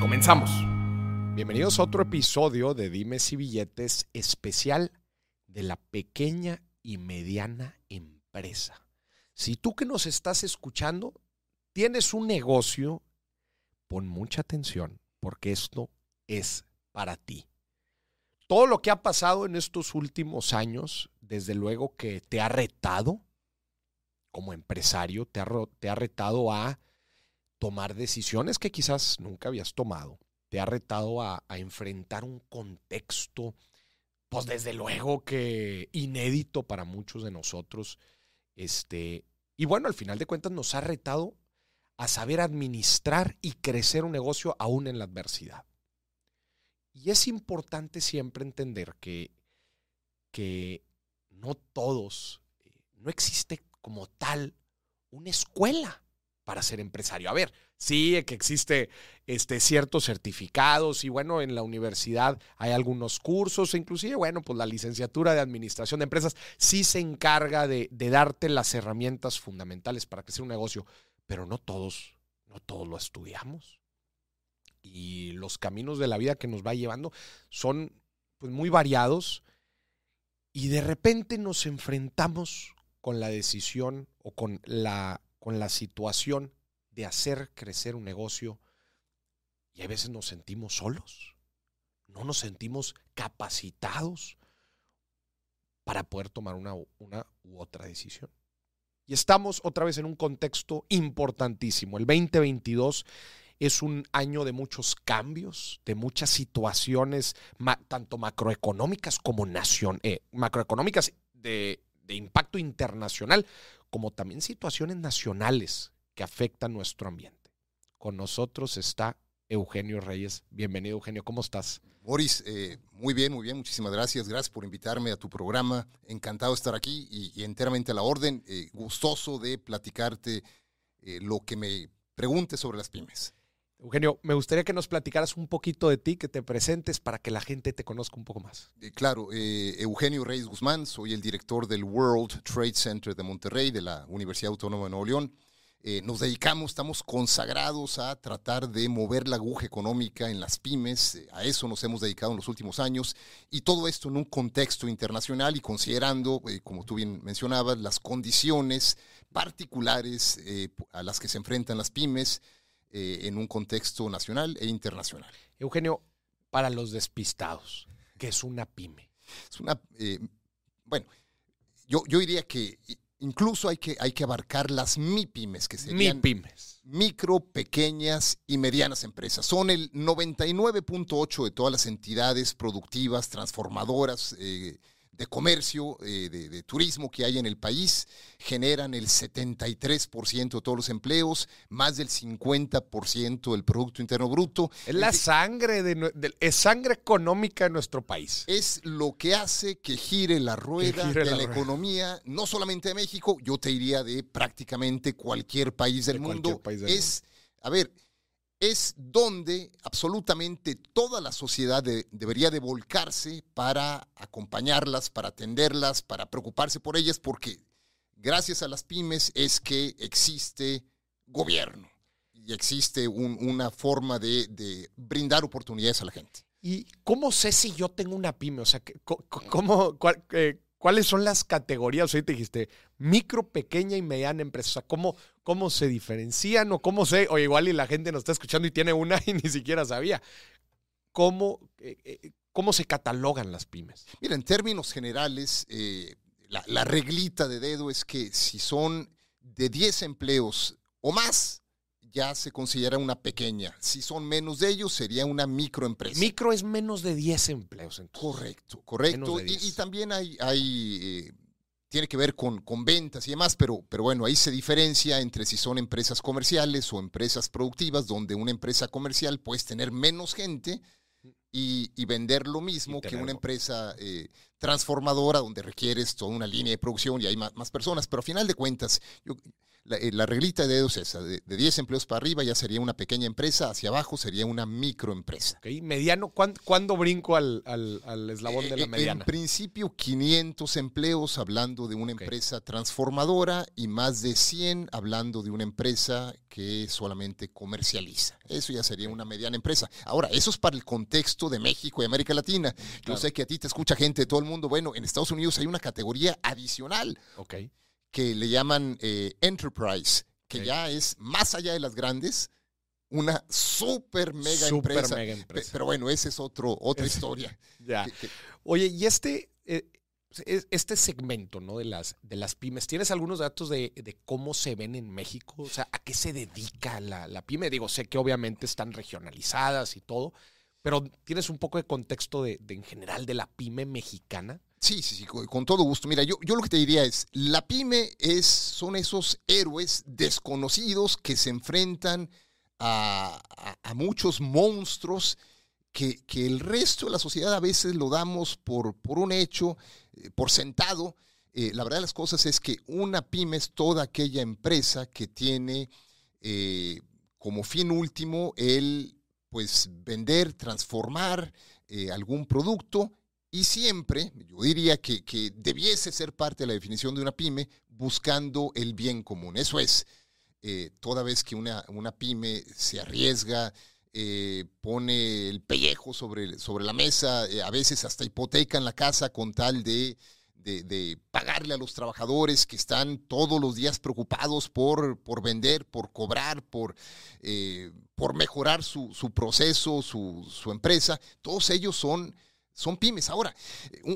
Comenzamos. Bienvenidos a otro episodio de Dimes y Billetes especial de la pequeña y mediana empresa. Si tú que nos estás escuchando tienes un negocio, pon mucha atención porque esto es para ti. Todo lo que ha pasado en estos últimos años, desde luego que te ha retado como empresario, te ha, te ha retado a tomar decisiones que quizás nunca habías tomado. Te ha retado a, enfrentar un contexto, pues desde luego que inédito para muchos de nosotros. Este, y bueno, al final de cuentas nos ha retado a saber administrar y crecer un negocio aún en la adversidad. Y es importante siempre entender que, que no todos, eh, no existe como tal una escuela para ser empresario. A ver, sí que existe este, ciertos certificados y bueno, en la universidad hay algunos cursos, inclusive, bueno, pues la licenciatura de Administración de Empresas sí se encarga de, de darte las herramientas fundamentales para crecer un negocio, pero no todos, no todos lo estudiamos. Y los caminos de la vida que nos va llevando son pues, muy variados y de repente nos enfrentamos con la decisión o con la con la situación de hacer crecer un negocio y a veces nos sentimos solos, no nos sentimos capacitados para poder tomar una, una u otra decisión. Y estamos otra vez en un contexto importantísimo. El 2022 es un año de muchos cambios, de muchas situaciones, tanto macroeconómicas como nación, eh, macroeconómicas de, de impacto internacional, como también situaciones nacionales que afectan nuestro ambiente. Con nosotros está Eugenio Reyes. Bienvenido, Eugenio. ¿Cómo estás? Boris, eh, muy bien, muy bien. Muchísimas gracias. Gracias por invitarme a tu programa. Encantado de estar aquí y, enteramente a la orden. Eh, gustoso de platicarte eh, lo que me preguntes sobre las pymes. Eugenio, me gustaría que nos platicaras un poquito de ti, que te presentes para que la gente te conozca un poco más. Eh, claro, eh, Eugenio Reyes Guzmán, soy el director del World Trade Center de Monterrey, de la Universidad Autónoma de Nuevo León. Eh, nos dedicamos, estamos consagrados a tratar de mover la aguja económica en las pymes, a eso nos hemos dedicado en los últimos años, y todo esto en un contexto internacional y considerando, como tú bien mencionabas, las condiciones particulares a las que se enfrentan las pymes, eh, en un contexto nacional e internacional. Eugenio, para los despistados, ¿qué es una pyme? Es una, eh, bueno, yo, yo diría que incluso hay que, hay que abarcar las MIPYMES, que serían MIPYMES. micro, pequeñas y medianas empresas. Son el 99.8 de todas las entidades productivas, transformadoras, eh, de comercio, eh, de, turismo que hay en el país, generan el 73% de todos los empleos, más del 50% del Producto Interno Bruto. Es la sangre, de, es sangre económica de nuestro país. Es lo que hace que gire la rueda de la, economía, no solamente de México, yo te diría de prácticamente cualquier país del mundo. es, a ver, es donde absolutamente toda la sociedad debería de volcarse para acompañarlas, para atenderlas, para preocuparse por ellas, porque gracias a las pymes es que existe gobierno y existe una forma de, brindar oportunidades a la gente. ¿Y cómo sé si yo tengo una pyme? O sea, ¿cómo, eh, ¿cuáles son las categorías? Ahorita dijiste micro, pequeña y mediana empresa. O sea, ¿cómo, cómo se diferencian o cómo sé? O igual y la gente nos está escuchando y tiene una y ni siquiera sabía. ¿Cómo, eh, eh, cómo se catalogan las pymes? Mira, en términos generales, eh, la, la, reglita de dedo es que si son de 10 empleos o más, ya se considera una pequeña. Si son menos de ellos, sería una microempresa. Micro es menos de 10 empleos. Correcto, correcto. Y, también hay, hay tiene que ver con, con ventas y demás, pero, pero bueno, ahí se diferencia entre si son empresas comerciales o empresas productivas, donde una empresa comercial puedes tener menos gente y, vender lo mismo que una empresa eh, transformadora donde requieres toda una línea de producción y hay más, más personas. Pero a final de cuentas, yo, la, eh, la, reglita de dedos es esa, de, 10 empleos para arriba ya sería una pequeña empresa, hacia abajo sería una microempresa. ¿Mediano? ¿Cuándo, brinco al, al, eslabón de la eh, mediana? En principio 500 empleos hablando de una empresa transformadora y más de 100 hablando de una empresa que solamente comercializa. Eso ya sería una mediana empresa. Ahora, eso es para el contexto de México y América Latina. Yo sé que a ti te escucha gente de todo el mundo. Bueno, en Estados Unidos hay una categoría adicional. Okay que le llaman eh, Enterprise, que ya es más allá de las grandes, una super mega empresa. Pero bueno, esa es otro, otra historia. Ya. Oye, y este, eh, este segmento ¿no? de, las, de las pymes, ¿tienes algunos datos de, cómo se ven en México? O sea, ¿a qué se dedica la, la, pyme? Digo, sé que obviamente están regionalizadas y todo, pero ¿tienes un poco de contexto de, de en general de la pyme mexicana? Sí, sí, sí, con, todo gusto. Mira, yo, yo lo que te diría es, la pyme es, son esos héroes desconocidos que se enfrentan a, muchos monstruos que, el resto de la sociedad a veces lo damos por, por un hecho, eh, por sentado. Eh, la verdad de las cosas es que una pyme es toda aquella empresa que tiene eh, como fin último el pues vender, transformar algún producto y siempre, yo diría que, debiese ser parte de la definición de una pyme, buscando el bien común. Eso es, eh, toda vez que una, una pyme se arriesga, eh, pone el pellejo sobre, sobre la mesa, eh, a veces hasta hipotecan la casa con tal de, de, pagarle a los trabajadores que están todos los días preocupados por, por vender, por cobrar, por, por mejorar su, su proceso, su, su, empresa. Todos ellos son son pymes. Ahora,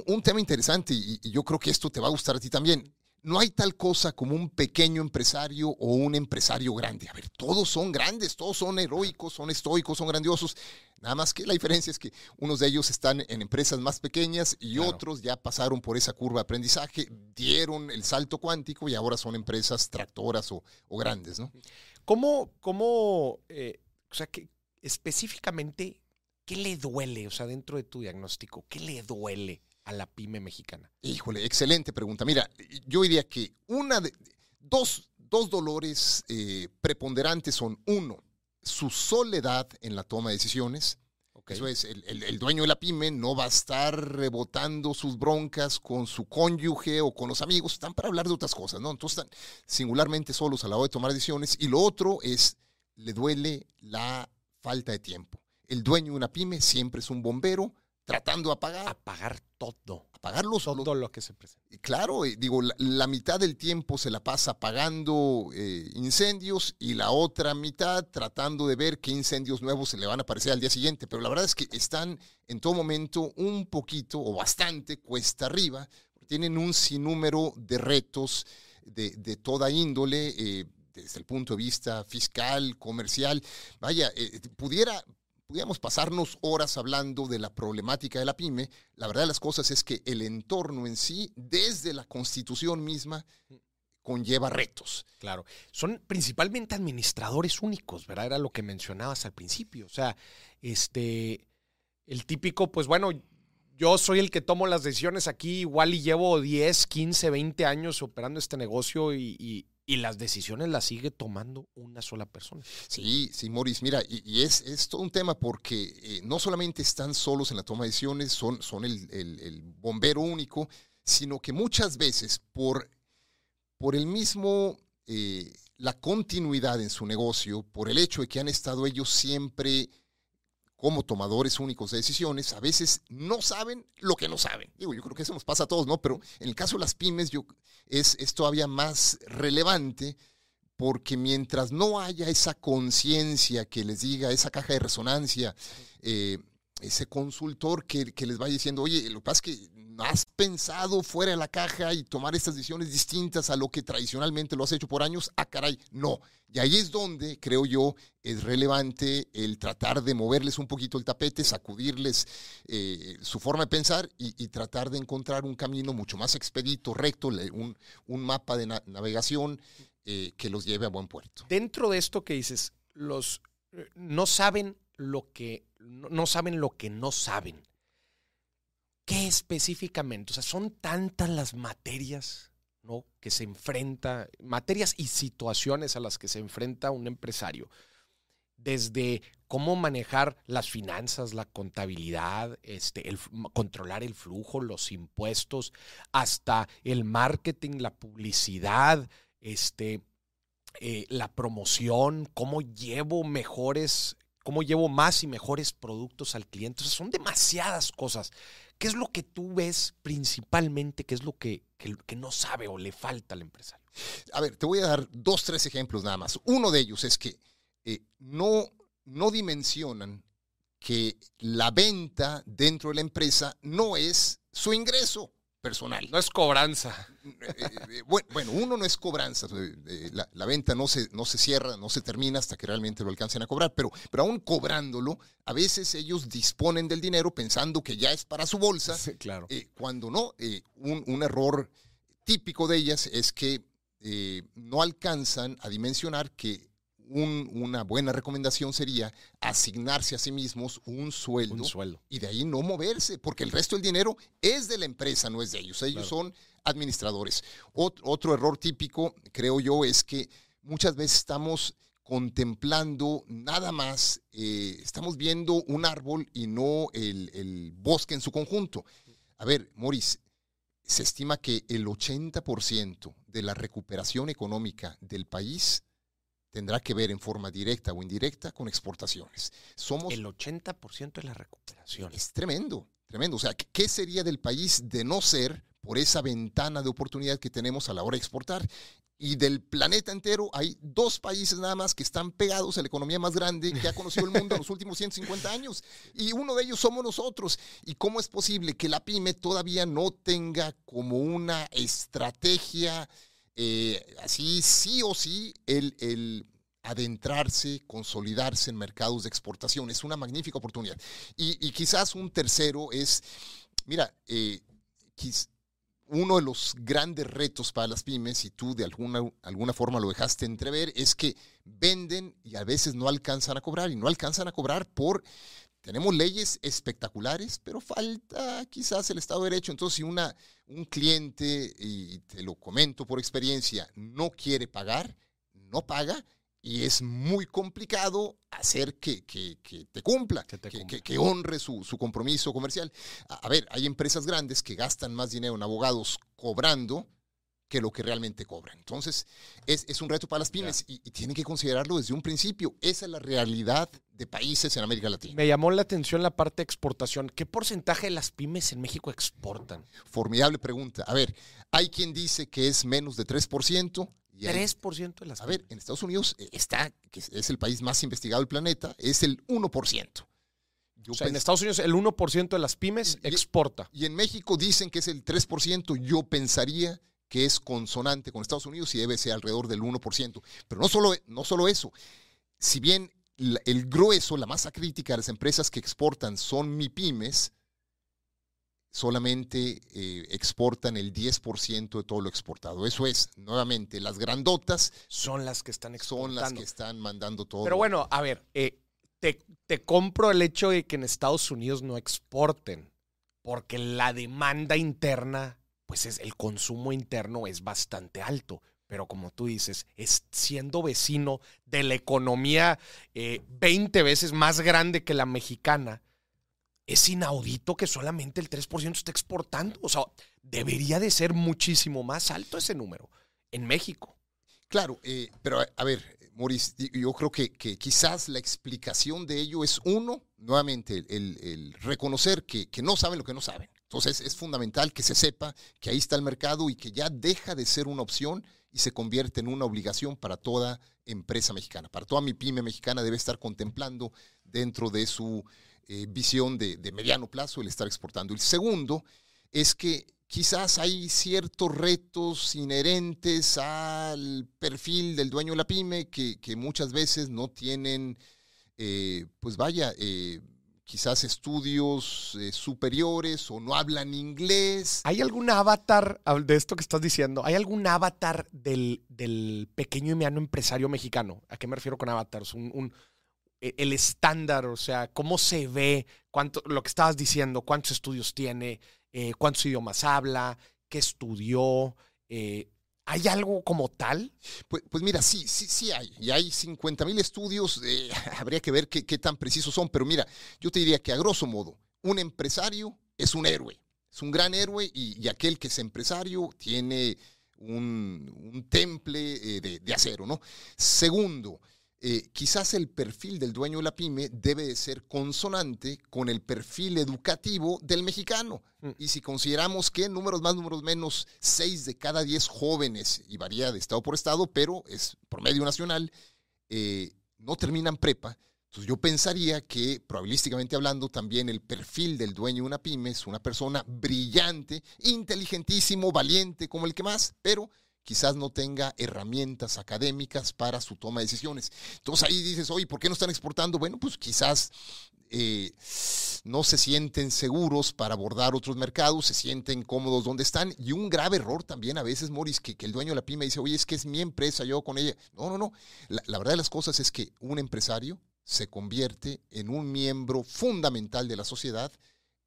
un, tema interesante, y, yo creo que esto te va a gustar a ti también. No hay tal cosa como un pequeño empresario o un empresario grande. A ver, todos son grandes, todos son heroicos, son estoicos, son grandiosos. Nada más que la diferencia es que unos de ellos están en empresas más pequeñas y otros ya pasaron por esa curva de aprendizaje, dieron el salto cuántico y ahora son empresas tractoras o, grandes, ¿no? ¿Cómo, cómo eh, o sea, que específicamente ¿Qué le duele, o sea, dentro de tu diagnóstico, qué le duele a la pyme mexicana? Híjole, excelente pregunta. Mira, yo diría que una de, dos, dolores eh, preponderantes son, uno, su soledad en la toma de decisiones. Eso es, el, dueño de la pyme no va a estar rebotando sus broncas con su cónyuge o con los amigos, están para hablar de otras cosas, ¿no? Entonces están singularmente solos a la hora de tomar decisiones. Y lo otro es, le duele la falta de tiempo el dueño de una pyme siempre es un bombero tratando de apagar. Apagar todo. Apagarlo Todo lo que se presenta. Claro, eh, digo, la, mitad del tiempo se la pasa apagando eh, incendios y la otra mitad tratando de ver qué incendios nuevos se le van a aparecer al día siguiente. Pero la verdad es que están en todo momento un poquito o bastante cuesta arriba. Tienen un sinnúmero de retos de, toda índole. Eh, desde el punto de vista fiscal, comercial, vaya, pudiera, pudiéramos pasarnos horas hablando de la problemática de la pyme, la verdad de las cosas es que el entorno en sí, desde la constitución misma, conlleva retos. Claro, son principalmente administradores únicos, ¿verdad? Era lo que mencionabas al principio. O sea, este, el típico, pues bueno, yo soy el que tomo las decisiones aquí, igual y llevo 10, 15, 20 años operando este negocio y, y las decisiones las sigue tomando una sola persona. Sí, sí, Maurice, mira, y, es, es, todo un tema porque eh, no solamente están solos en la toma de decisiones, son, son el, bombero único, sino que muchas veces por, por el mismo, eh, la continuidad en su negocio, por el hecho de que han estado ellos siempre como tomadores únicos de decisiones, a veces no saben lo que no saben. Digo, yo creo que eso nos pasa a todos, ¿no? Pero en el caso de las pymes yo, es, es todavía más relevante porque mientras no haya esa conciencia que les diga, esa caja de resonancia, eh, ese consultor que, que, les vaya diciendo, oye, lo que pasa es que has pensado fuera de la caja y tomar estas decisiones distintas a lo que tradicionalmente lo has hecho por años, ah, caray, no. Y ahí es donde, creo yo, es relevante el tratar de moverles un poquito el tapete, sacudirles eh, su forma de pensar y, tratar de encontrar un camino mucho más expedito, recto, un, un mapa de navegación eh, que los lleve a buen puerto. Dentro de esto que dices, los eh, no saben lo que no saben lo que no saben. ¿Qué específicamente? O sea, son tantas las materias ¿no? que se enfrenta, materias y situaciones a las que se enfrenta un empresario. Desde cómo manejar las finanzas, la contabilidad, este, el, controlar el flujo, los impuestos, hasta el marketing, la publicidad, este, eh, la promoción, cómo llevo mejores, cómo llevo más y mejores productos al cliente. O sea, son demasiadas cosas ¿Qué es lo que tú ves principalmente? ¿Qué es lo que, que, no sabe o le falta al empresario? A ver, te voy a dar dos, tres ejemplos nada más. Uno de ellos es que eh, no, no dimensionan que la venta dentro de la empresa no es su ingreso personal. No es cobranza. Eh, eh, bueno, uno no es cobranza. Eh, la, venta no se, no se cierra, no se termina hasta que realmente lo alcancen a cobrar. Pero, pero aún cobrándolo, a veces ellos disponen del dinero pensando que ya es para su bolsa. claro. cuando no, un, un, error típico de ellas es que no alcanzan a dimensionar que una buena recomendación sería asignarse a sí mismos un sueldo, y de ahí no moverse, porque el resto del dinero es de la empresa, no es de ellos. Ellos son administradores. otro error típico, creo yo, es que muchas veces estamos contemplando nada más, eh, estamos viendo un árbol y no el, el bosque en su conjunto. A ver, Maurice, se estima que el 80% de la recuperación económica del país tendrá que ver en forma directa o indirecta con exportaciones. Somos el 80% de la recuperación. Es tremendo, tremendo. O sea, ¿qué sería del país de no ser por esa ventana de oportunidad que tenemos a la hora de exportar? Y del planeta entero hay dos países nada más que están pegados a la economía más grande que ha conocido el mundo en los últimos 150 años. Y uno de ellos somos nosotros. ¿Y cómo es posible que la pyme todavía no tenga como una estrategia eh, así sí o sí el, adentrarse, consolidarse en mercados de exportación. Es una magnífica oportunidad. Y, quizás un tercero es, mira, eh, uno de los grandes retos para las pymes, y tú de alguna, alguna forma lo dejaste entrever, es que venden y a veces no alcanzan a cobrar, y no alcanzan a cobrar por tenemos leyes espectaculares, pero falta quizás el Estado de Derecho. Entonces, si una, un cliente, y te lo comento por experiencia, no quiere pagar, no paga, y es muy complicado hacer que, te cumpla, que, que, honre su, su, compromiso comercial. a ver, hay empresas grandes que gastan más dinero en abogados cobrando que lo que realmente cobran. Entonces, es, un reto para las pymes y, tienen que considerarlo desde un principio. Esa es la realidad de países en América Latina. Me llamó la atención la parte de exportación. ¿Qué porcentaje de las pymes en México exportan? Formidable pregunta. A ver, hay quien dice que es menos de 3%. Y 3% de las A ver, en Estados Unidos eh, está, que es el país más investigado del planeta, es el 1%. o sea, en Estados Unidos el 1% de las pymes exporta. Y en México dicen que es el 3%. Yo pensaría que es consonante con Estados Unidos y debe ser alrededor del 1%. Pero no solo, no solo eso, si bien el grueso, la masa crítica de las empresas que exportan son MIPIMES, solamente eh, exportan el 10% de todo lo exportado. Eso es, nuevamente, las grandotas son las que están exportando. Son las que están mandando todo. Pero bueno, a ver, eh, te, te compro el hecho de que en Estados Unidos no exporten, porque la demanda interna pues es, el consumo interno es bastante alto. Pero como tú dices, es siendo vecino de la economía 20 eh, veces más grande que la mexicana, es inaudito que solamente el 3% esté exportando. O sea, debería de ser muchísimo más alto ese número en México. Claro, eh, pero a, ver, Maurice, yo creo que, quizás la explicación de ello es uno, nuevamente, el, reconocer que, que, no saben lo que no saben. Entonces es fundamental que se sepa que ahí está el mercado y que ya deja de ser una opción y se convierte en una obligación para toda empresa mexicana. Para toda mi pyme mexicana debe estar contemplando dentro de su eh, visión de, de mediano plazo el estar exportando. El segundo es que quizás hay ciertos retos inherentes al perfil del dueño de la pyme que, muchas veces no tienen, eh, pues vaya, eh, quizás estudios eh, superiores o no hablan inglés. ¿Hay algún avatar de esto que estás diciendo? ¿Hay algún avatar del, pequeño y mediano empresario mexicano? ¿A qué me refiero con avatars? Un, e, el estándar, o sea, cómo se ve, cuánto, lo que estabas diciendo, cuántos estudios tiene, eh, cuántos idiomas habla, qué estudió. Eh, ¿Hay algo como tal? Pues, pues, mira, sí, sí, sí hay. Y hay 50 mil estudios. Eh, habría que ver qué, tan precisos son. Pero mira, yo te diría que a grosso modo, un empresario es un héroe. Es un gran héroe y, aquel que es empresario tiene un, temple de, de acero, ¿no? Segundo, eh, quizás el perfil del dueño de la pyme debe de ser consonante con el perfil educativo del mexicano. Mm. Y si consideramos que números más, números menos, 6 de cada 10 jóvenes, y varía de estado por estado, pero es promedio nacional, eh, no terminan prepa, entonces yo pensaría que, probabilísticamente hablando, también el perfil del dueño de una pyme es una persona brillante, inteligentísimo, valiente, como el que más, pero quizás no tenga herramientas académicas para su toma de decisiones. Entonces ahí dices, oye, ¿por qué no están exportando? Bueno, pues quizás eh, no se sienten seguros para abordar otros mercados, se sienten cómodos donde están. Y un grave error también a veces, Morris, que, el dueño de la pyme dice, oye, es que es mi empresa, yo con ella. No, no, no. la verdad de las cosas es que un empresario se convierte en un miembro fundamental de la sociedad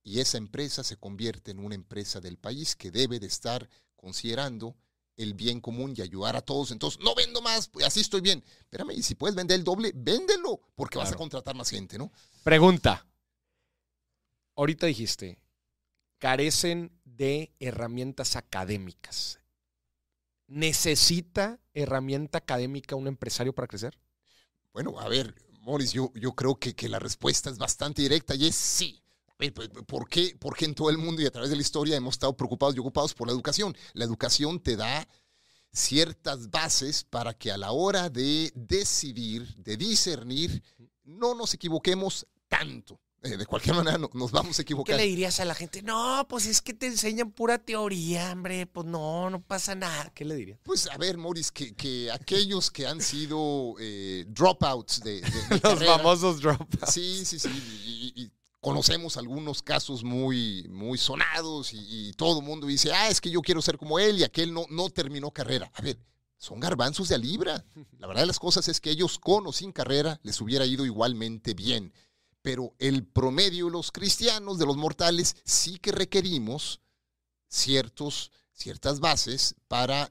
y esa empresa se convierte en una empresa del país que debe de estar considerando el bien común y ayudar a todos. Entonces, no vendo más, pues así estoy bien. Espérame, y si puedes vender el doble, véndelo, porque vas a contratar más gente, ¿no? Pregunta. Ahorita dijiste, carecen de herramientas académicas. ¿Necesita herramienta académica un empresario para crecer? Bueno, a ver, Morris, yo, yo creo que, que la respuesta es bastante directa y es sí. Pues, ¿Por qué, ¿Por qué en todo el mundo y a través de la historia hemos estado preocupados y ocupados por la educación? La educación te da ciertas bases para que a la hora de decidir, de discernir, no nos equivoquemos tanto. Eh, de cualquier manera nos vamos a equivocar. ¿Qué le dirías a la gente? No, pues es que te enseñan pura teoría, hombre. Pues no, no pasa nada. ¿Qué le dirías? Pues a ver, Morris, que, que aquellos que han sido eh, dropouts de, Los famosos dropouts. Sí, sí, sí. y, conocemos algunos casos muy, muy sonados y, todo el mundo dice, ah, es que yo quiero ser como él y aquel no, no terminó carrera. A ver, son garbanzos de a libra. La verdad de las cosas es que ellos con o sin carrera les hubiera ido igualmente bien. Pero el promedio de los cristianos, de los mortales, sí que requerimos ciertos, ciertas bases para,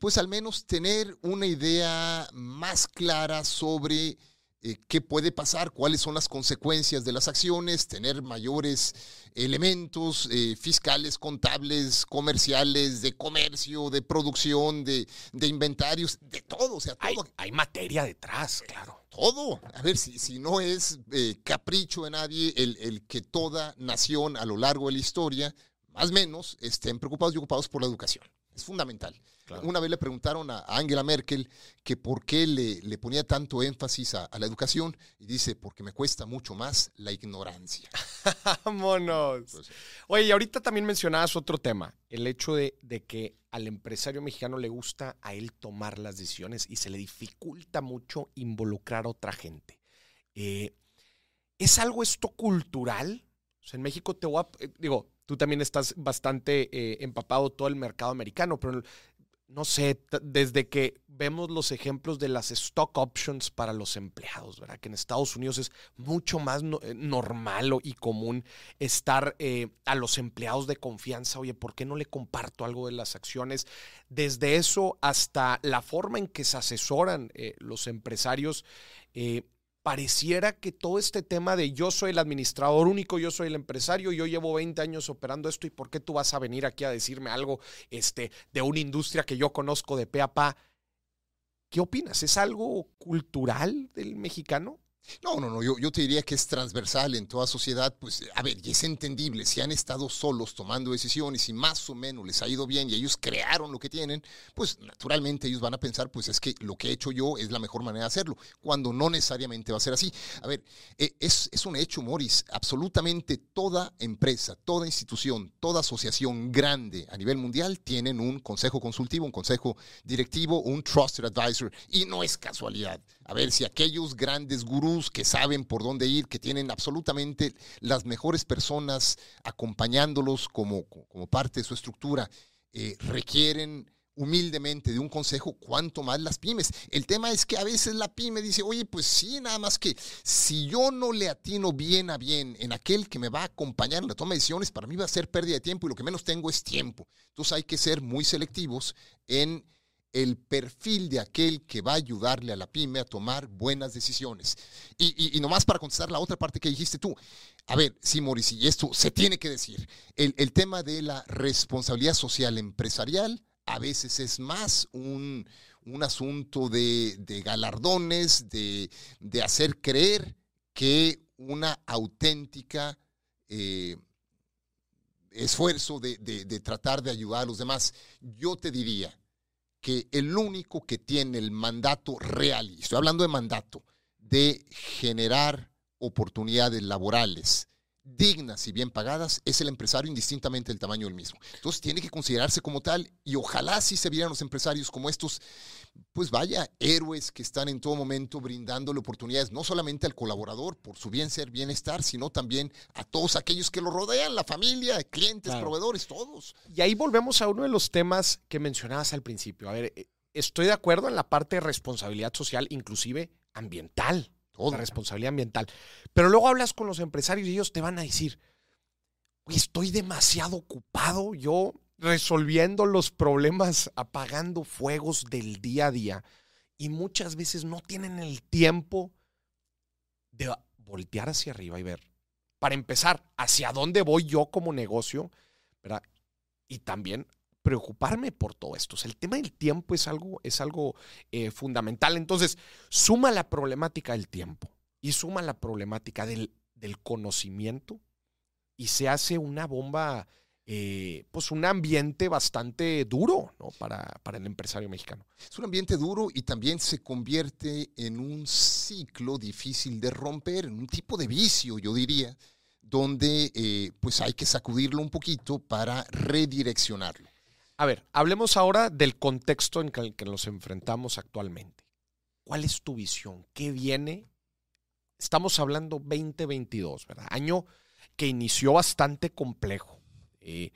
pues al menos tener una idea más clara sobre eh, qué puede pasar, cuáles son las consecuencias de las acciones, tener mayores elementos eh, fiscales, contables, comerciales, de comercio, de producción, de, inventarios, de todo. O sea, todo. Hay, materia detrás, claro. Todo. A ver, si, si no es eh, capricho de nadie el, el que toda nación a lo largo de la historia, más o menos, estén preocupados y ocupados por la educación. Es fundamental. Una vez le preguntaron a Angela Merkel que por qué le, le ponía tanto énfasis a, la educación y dice, porque me cuesta mucho más la ignorancia. Vámonos. Pues Oye, y ahorita también mencionabas otro tema, el hecho de, que al empresario mexicano le gusta a él tomar las decisiones y se le dificulta mucho involucrar a otra gente. Eh, ¿Es algo esto cultural? O sea, en México te voy a, eh, digo, tú también estás bastante eh, empapado todo el mercado americano, pero no sé, desde que vemos los ejemplos de las stock options para los empleados, ¿verdad? Que en Estados Unidos es mucho más eh, normal y común estar eh, a los empleados de confianza, oye, ¿por qué no le comparto algo de las acciones? Desde eso hasta la forma en que se asesoran los empresarios pareciera que todo este tema de yo soy el administrador único, yo soy el empresario, yo llevo 20 años operando esto y por qué tú vas a venir aquí a decirme algo este, de una industria que yo conozco de pe a pa. ¿Qué opinas? ¿Es algo cultural del mexicano? No, no, no, yo, yo, te diría que es transversal en toda sociedad, pues, a ver, y es entendible, si han estado solos tomando decisiones y más o menos les ha ido bien y ellos crearon lo que tienen, pues naturalmente ellos van a pensar, pues es que lo que he hecho yo es la mejor manera de hacerlo, cuando no necesariamente va a ser así. A ver, e, es, es un hecho, Morris, absolutamente toda empresa, toda institución, toda asociación grande a nivel mundial tienen un consejo consultivo, un consejo directivo, un trusted advisor, y no es casualidad. A ver, si aquellos grandes gurús que saben por dónde ir, que tienen absolutamente las mejores personas acompañándolos como, como parte de su estructura, eh, requieren humildemente de un consejo, cuanto más las pymes. El tema es que a veces la pyme dice, oye, pues sí, nada más que si yo no le atino bien a bien en aquel que me va a acompañar en la toma de decisiones, para mí va a ser pérdida de tiempo y lo que menos tengo es tiempo. Entonces hay que ser muy selectivos en el perfil de aquel que va a ayudarle a la pyme a tomar buenas decisiones. Y, nomás para contestar la otra parte que dijiste tú, a ver, sí, Mauricio, y esto se tiene que decir, el, tema de la responsabilidad social empresarial a veces es más un, asunto de, galardones, de, hacer creer que una auténtica... Eh, esfuerzo de, de tratar de ayudar a los demás. Yo te diría, que el único que tiene el mandato real, y estoy hablando de mandato, de generar oportunidades laborales dignas y bien pagadas, es el empresario indistintamente del tamaño del mismo. Entonces tiene que considerarse como tal y ojalá si se vieran los empresarios como estos pues vaya, héroes que están en todo momento brindándole oportunidades, no solamente al colaborador por su bien ser, bienestar, sino también a todos aquellos que lo rodean, la familia, clientes, proveedores, todos. Y ahí volvemos a uno de los temas que mencionabas al principio. A ver, eh, estoy de acuerdo en la parte de responsabilidad social, inclusive ambiental, la responsabilidad ambiental. Pero luego hablas con los empresarios y ellos te van a decir, estoy demasiado ocupado, yo resolviendo los problemas, apagando fuegos del día a día y muchas veces no tienen el tiempo de voltear hacia arriba y ver, para empezar, hacia dónde voy yo como negocio. Y también preocuparme por todo esto. el tema del tiempo es algo, es algo eh, fundamental. Entonces, suma la problemática del tiempo y suma la problemática del, del conocimiento y se hace una bomba eh, pues un ambiente bastante duro ¿no? para, para, el empresario mexicano. Es un ambiente duro y también se convierte en un ciclo difícil de romper, en un tipo de vicio, yo diría, donde eh, pues hay que sacudirlo un poquito para redireccionarlo. A ver, hablemos ahora del contexto en el que nos enfrentamos actualmente. ¿Cuál es tu visión? ¿Qué viene? Estamos hablando 2022, ¿verdad? Año que inició bastante complejo eh,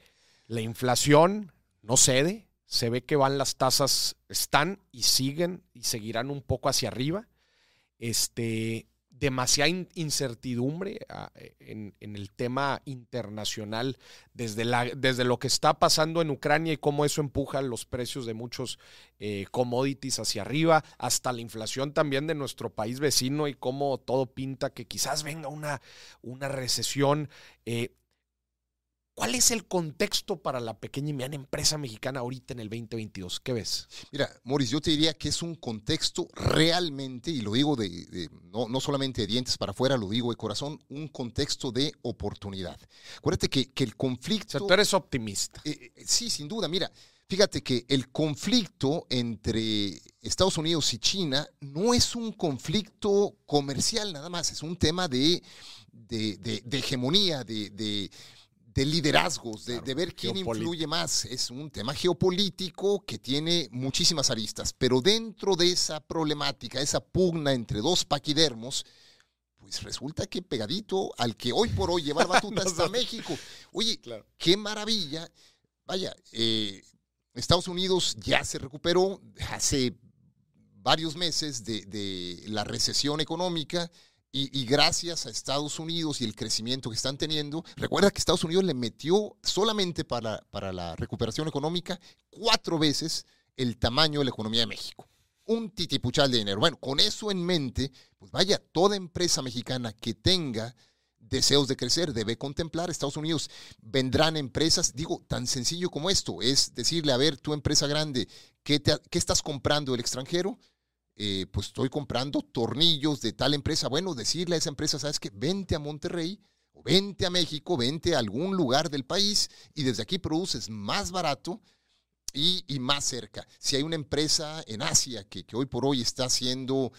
la inflación no cede, se ve que van las tasas, están y siguen y seguirán un poco hacia arriba. Este, demasiada incertidumbre ah, en, el tema internacional desde, desde lo que está pasando en Ucrania y cómo eso empuja los precios de muchos eh, commodities hacia arriba, hasta la inflación también de nuestro país vecino y cómo todo pinta que quizás venga una, una recesión. Eh, ¿Cuál es el contexto para la pequeña y mediana empresa mexicana ahorita en el 2022? ¿Qué ves? Mira, Morris, yo te diría que es un contexto realmente, y lo digo de, no, solamente de dientes para afuera, lo digo de corazón, un contexto de oportunidad. Acuérdate que, el conflicto... O sea, tú eres optimista. Eh, eh, sí, sin duda. Mira, fíjate que el conflicto entre Estados Unidos y China no es un conflicto comercial nada más, es un tema de, de hegemonía, de de liderazgos, de, ver quién influye más. Es un tema geopolítico que tiene muchísimas aristas, pero dentro de esa problemática, esa pugna entre dos paquidermos, pues resulta que pegadito al que hoy por hoy lleva batuta hasta México. Oye, qué maravilla. Vaya, eh, Estados Unidos ya se recuperó hace varios meses de, de la recesión económica y, gracias a Estados Unidos y el crecimiento que están teniendo, recuerda que Estados Unidos le metió solamente para, para la recuperación económica cuatro veces el tamaño de la economía de México. Un titipuchal de dinero. Bueno, con eso en mente, pues vaya, toda empresa mexicana que tenga deseos de crecer debe contemplar Estados Unidos. Vendrán empresas, digo, tan sencillo como esto, es decirle, a ver, tu empresa grande, ¿qué, qué estás comprando del extranjero? Eh, pues estoy comprando tornillos de tal empresa. Bueno, decirle a esa empresa, ¿sabes qué? Vente a Monterrey o vente a México, vente a algún lugar del país y desde aquí produces más barato y, más cerca. Si hay una empresa en Asia que, hoy por hoy está siendo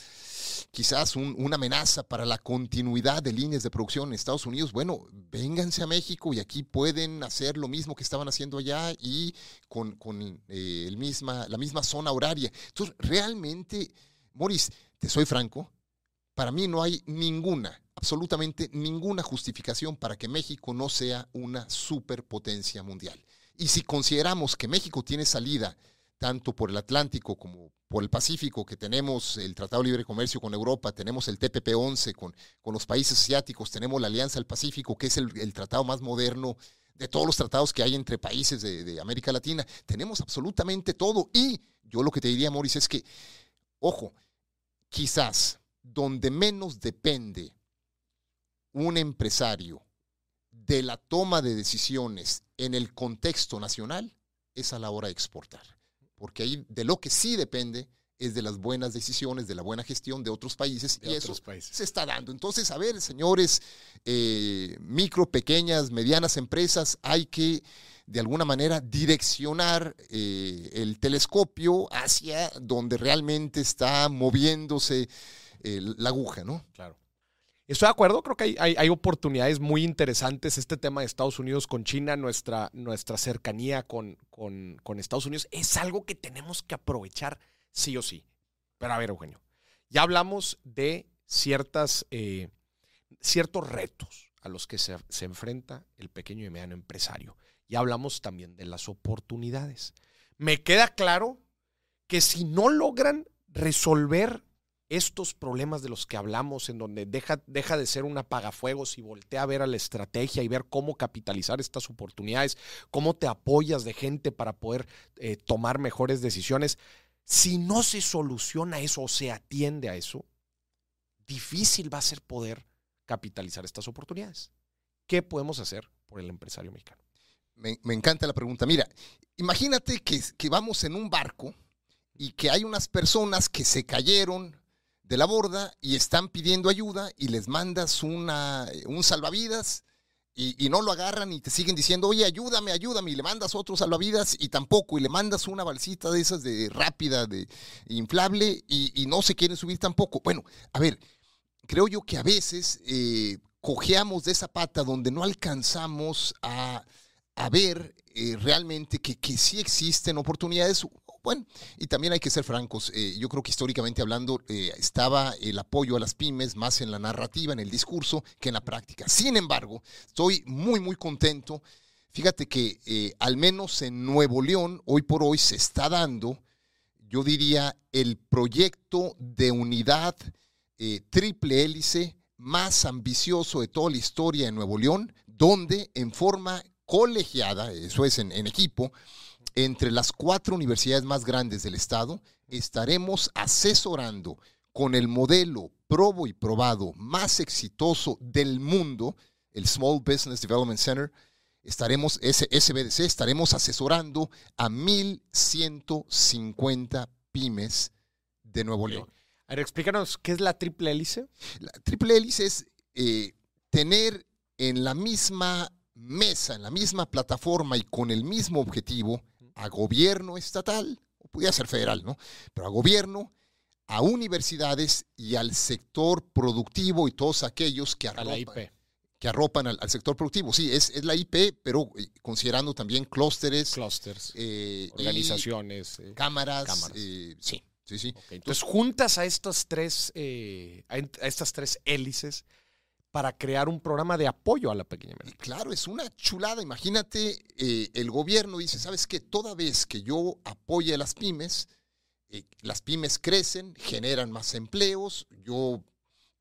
quizás una amenaza para la continuidad de líneas de producción en Estados Unidos, bueno, vénganse a México y aquí pueden hacer lo mismo que estaban haciendo allá y con, eh, el misma, la misma zona horaria. Entonces, realmente, Maurice, te soy franco, para mí no hay ninguna, absolutamente ninguna justificación para que México no sea una superpotencia mundial. Y si consideramos que México tiene salida tanto por el Atlántico como por el Pacífico, que tenemos el Tratado de Libre Comercio con Europa, tenemos el TPP-11 con, con los países asiáticos, tenemos la Alianza del Pacífico, que es el, tratado más moderno de todos los tratados que hay entre países de, de, América Latina. Tenemos absolutamente todo. Y yo lo que te diría, Maurice, es que, ojo, quizás donde menos depende un empresario de la toma de decisiones en el contexto nacional es a la hora de exportar. Porque ahí de lo que sí depende es de las buenas decisiones, de la buena gestión de otros países y eso se está dando. Entonces, a ver, señores, eh, micro, pequeñas, medianas empresas, hay que de alguna manera direccionar eh, el telescopio hacia donde realmente está moviéndose eh, la aguja, ¿no? Claro. Estoy de acuerdo, creo que hay, oportunidades muy interesantes. Este tema de Estados Unidos con China, nuestra, nuestra cercanía con, con, Estados Unidos, es algo que tenemos que aprovechar sí o sí. Pero a ver, Eugenio, ya hablamos de ciertas, eh, ciertos retos a los que se, se enfrenta el pequeño y mediano empresario. Ya hablamos también de las oportunidades. Me queda claro que si no logran resolver estos problemas de los que hablamos, en donde deja, deja de ser un apagafuegos y voltea a ver a la estrategia y ver cómo capitalizar estas oportunidades, cómo te apoyas de gente para poder eh, tomar mejores decisiones. Si no se soluciona eso o se atiende a eso, difícil va a ser poder capitalizar estas oportunidades. ¿Qué podemos hacer por el empresario mexicano? Me, encanta la pregunta. Mira, imagínate que, que vamos en un barco y que hay unas personas que se cayeron la borda y están pidiendo ayuda y les mandas una, un salvavidas y, no lo agarran y te siguen diciendo, oye, ayúdame, ayúdame, y le mandas otro salvavidas y tampoco, y le mandas una balsita de esas de rápida, de inflable, y, no se quieren subir tampoco. Bueno, a ver, creo yo que a veces eh, cojeamos de esa pata donde no alcanzamos a, ver eh, realmente que, que sí existen oportunidades bueno, y también hay que ser francos, eh, yo creo que históricamente hablando eh, estaba el apoyo a las pymes más en la narrativa, en el discurso, que en la práctica. Sin embargo, estoy muy, muy contento. Fíjate que al menos en Nuevo León, hoy por hoy se está dando, yo diría, el proyecto de unidad triple hélice más ambicioso de toda la historia de Nuevo León, donde en forma colegiada, eso es en equipo, entre las cuatro universidades más grandes del estado, estaremos asesorando con el modelo probo y probado más exitoso del mundo, el Small Business Development Center, estaremos, SBDC, estaremos asesorando a 1.150 pymes de Nuevo León. A ver, explícanos, ¿qué es la triple hélice? La triple hélice es eh, tener en la misma mesa, en la misma plataforma y con el mismo objetivo a gobierno estatal, o podría ser federal, ¿no? Pero a gobierno, a universidades y al sector productivo y todos aquellos que arropan, Que arropan al, sector productivo. Sí, es, la IP, pero eh, considerando también clústeres. Clústeres. Eh, organizaciones. Eh, cámaras. sí, sí, sí. Entonces, juntas a estas tres, a estas tres hélices para crear un programa de apoyo a la pequeña y Claro, es una chulada. Imagínate, eh, el gobierno dice, ¿sabes qué? Toda vez que yo apoye a las pymes, eh, las pymes crecen, generan más empleos, yo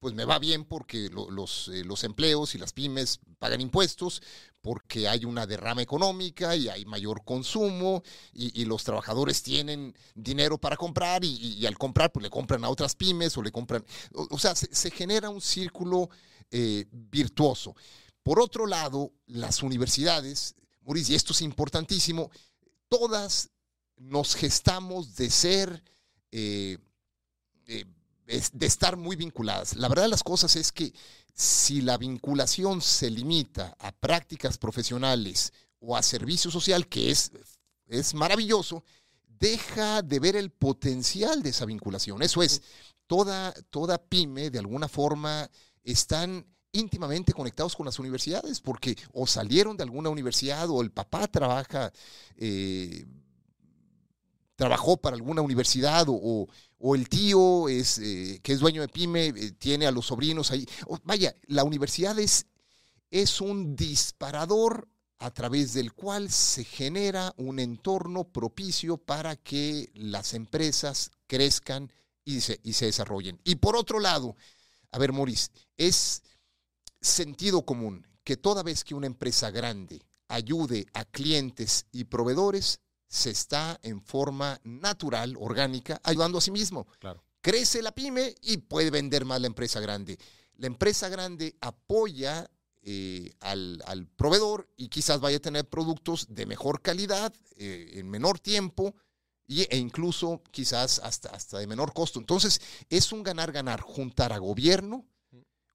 pues me va bien porque eh, los, empleos y las pymes pagan impuestos, porque hay una derrama económica y hay mayor consumo y, los trabajadores tienen dinero para comprar y, al comprar pues le compran a otras pymes o le compran, o, sea, se, genera un círculo eh, virtuoso. Por otro lado, las universidades, Mauricio, y esto es importantísimo, todas nos gestamos de ser... Eh, eh, de estar muy vinculadas. La verdad de las cosas es que si la vinculación se limita a prácticas profesionales o a servicio social, que es, es maravilloso, deja de ver el potencial de esa vinculación. Eso es, toda, toda pyme de alguna forma están íntimamente conectados con las universidades, porque o salieron de alguna universidad o el papá trabaja, eh, trabajó para alguna universidad o, el tío es, eh, que es dueño de pyme eh, tiene a los sobrinos ahí. vaya, la universidad es, es un disparador a través del cual se genera un entorno propicio para que las empresas crezcan y se, y se desarrollen. Y por otro lado, a ver, Maurice, es sentido común que toda vez que una empresa grande ayude a clientes y proveedores, se está en forma natural, orgánica, ayudando a sí mismo. Claro. Crece la pyme y puede vender más la empresa grande. La empresa grande apoya eh, al, proveedor y quizás vaya a tener productos de mejor calidad, eh, en menor tiempo e incluso quizás hasta, hasta de menor costo. Entonces, es un ganar-ganar, juntar a gobierno,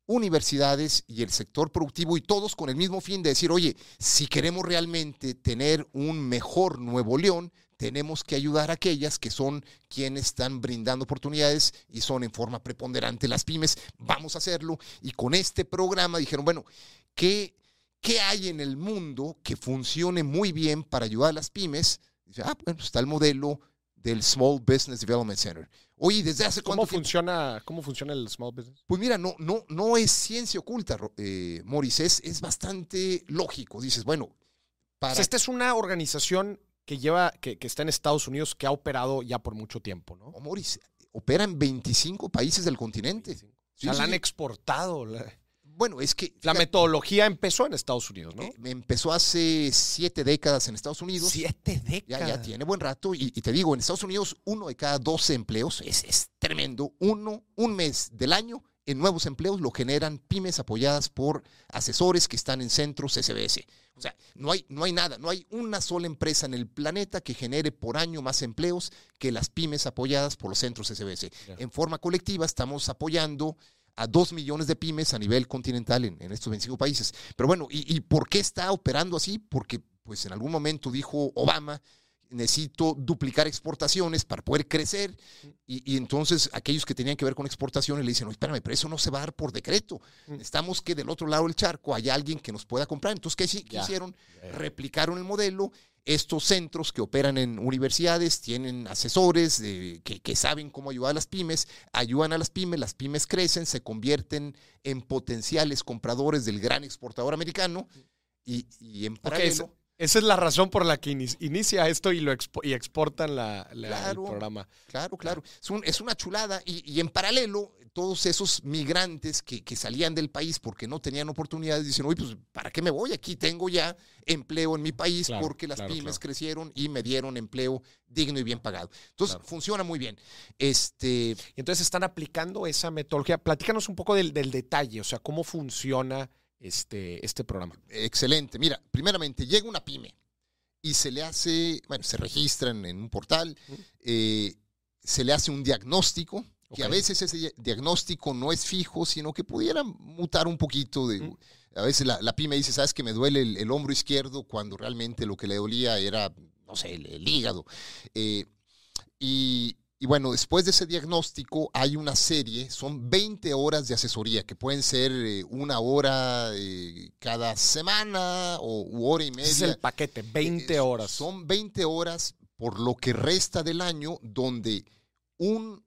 universidades y el sector productivo y todos con el mismo fin de decir, oye, si queremos realmente tener un mejor Nuevo León, tenemos que ayudar a aquellas que son quienes están brindando oportunidades y son en forma preponderante las pymes. Vamos a hacerlo. Y con este programa dijeron, bueno, ¿qué, qué hay en el mundo que funcione muy bien para ayudar a las pymes? Dice, ah, bueno, está el modelo del Small Business Development Center. Oye, ¿desde hace cuánto ¿Cómo funciona, ¿Cómo funciona el Small Business? Pues mira, no, no, no es ciencia oculta, eh, Morris, es, bastante lógico. Dices, bueno, para... esta es una organización que lleva, que, está en Estados Unidos, que ha operado ya por mucho tiempo, ¿no? Oh, Morris, opera en 25 países del continente. o sea, la han exportado. La... Bueno, es que... La metodología empezó en Estados Unidos, ¿no? Eh, empezó hace siete décadas en Estados Unidos. Siete décadas. Ya, tiene buen rato. Y, te digo, en Estados Unidos, uno de cada 12 empleos, es, es tremendo. Uno, un mes del año en nuevos empleos lo generan pymes apoyadas por asesores que están en centros SBS. O sea, no hay, no hay nada, no hay una sola empresa en el planeta que genere por año más empleos que las pymes apoyadas por los centros SBS. En forma colectiva estamos apoyando a dos millones de pymes a nivel continental en, estos 25 países. Pero bueno, ¿y, por qué está operando así? Porque pues en algún momento dijo Obama, necesito duplicar exportaciones para poder crecer. Y, entonces aquellos que tenían que ver con exportaciones le dicen, no, espérame, pero eso no se va a dar por decreto. Necesitamos que del otro lado del charco haya alguien que nos pueda comprar. Entonces, ¿qué, ¿qué hicieron? Replicaron el modelo estos centros que operan en universidades tienen asesores que, saben cómo ayudar a las pymes, ayudan a las pymes, las pymes crecen, se convierten en potenciales compradores del gran exportador americano y, en paralelo... esa es la razón por la que inicia esto y lo y exportan la, el programa. Claro, claro. Es, es una chulada. Y, en paralelo, todos esos migrantes que, salían del país porque no tenían oportunidades, dicen, oye, pues, ¿para qué me voy? Aquí tengo ya empleo en mi país porque las pymes crecieron y me dieron empleo digno y bien pagado. Entonces, funciona muy bien. Este... Entonces, están aplicando esa metodología. Platícanos un poco del, detalle, o sea, cómo funciona este, este programa. Excelente. Mira, primeramente, llega una pyme y se le hace, bueno, se registran en un portal, eh, se le hace un diagnóstico que a veces ese diagnóstico no es fijo, sino que pudiera mutar un poquito. De, A veces la, pyme dice, sabes que me duele el, hombro izquierdo cuando realmente lo que le dolía era, no sé, el, hígado. Eh, y, bueno, después de ese diagnóstico hay una serie, son 20 horas de asesoría, que pueden ser eh, una hora eh, cada semana o hora y media. es el paquete, 20 horas. Son 20 horas por lo que resta del año donde un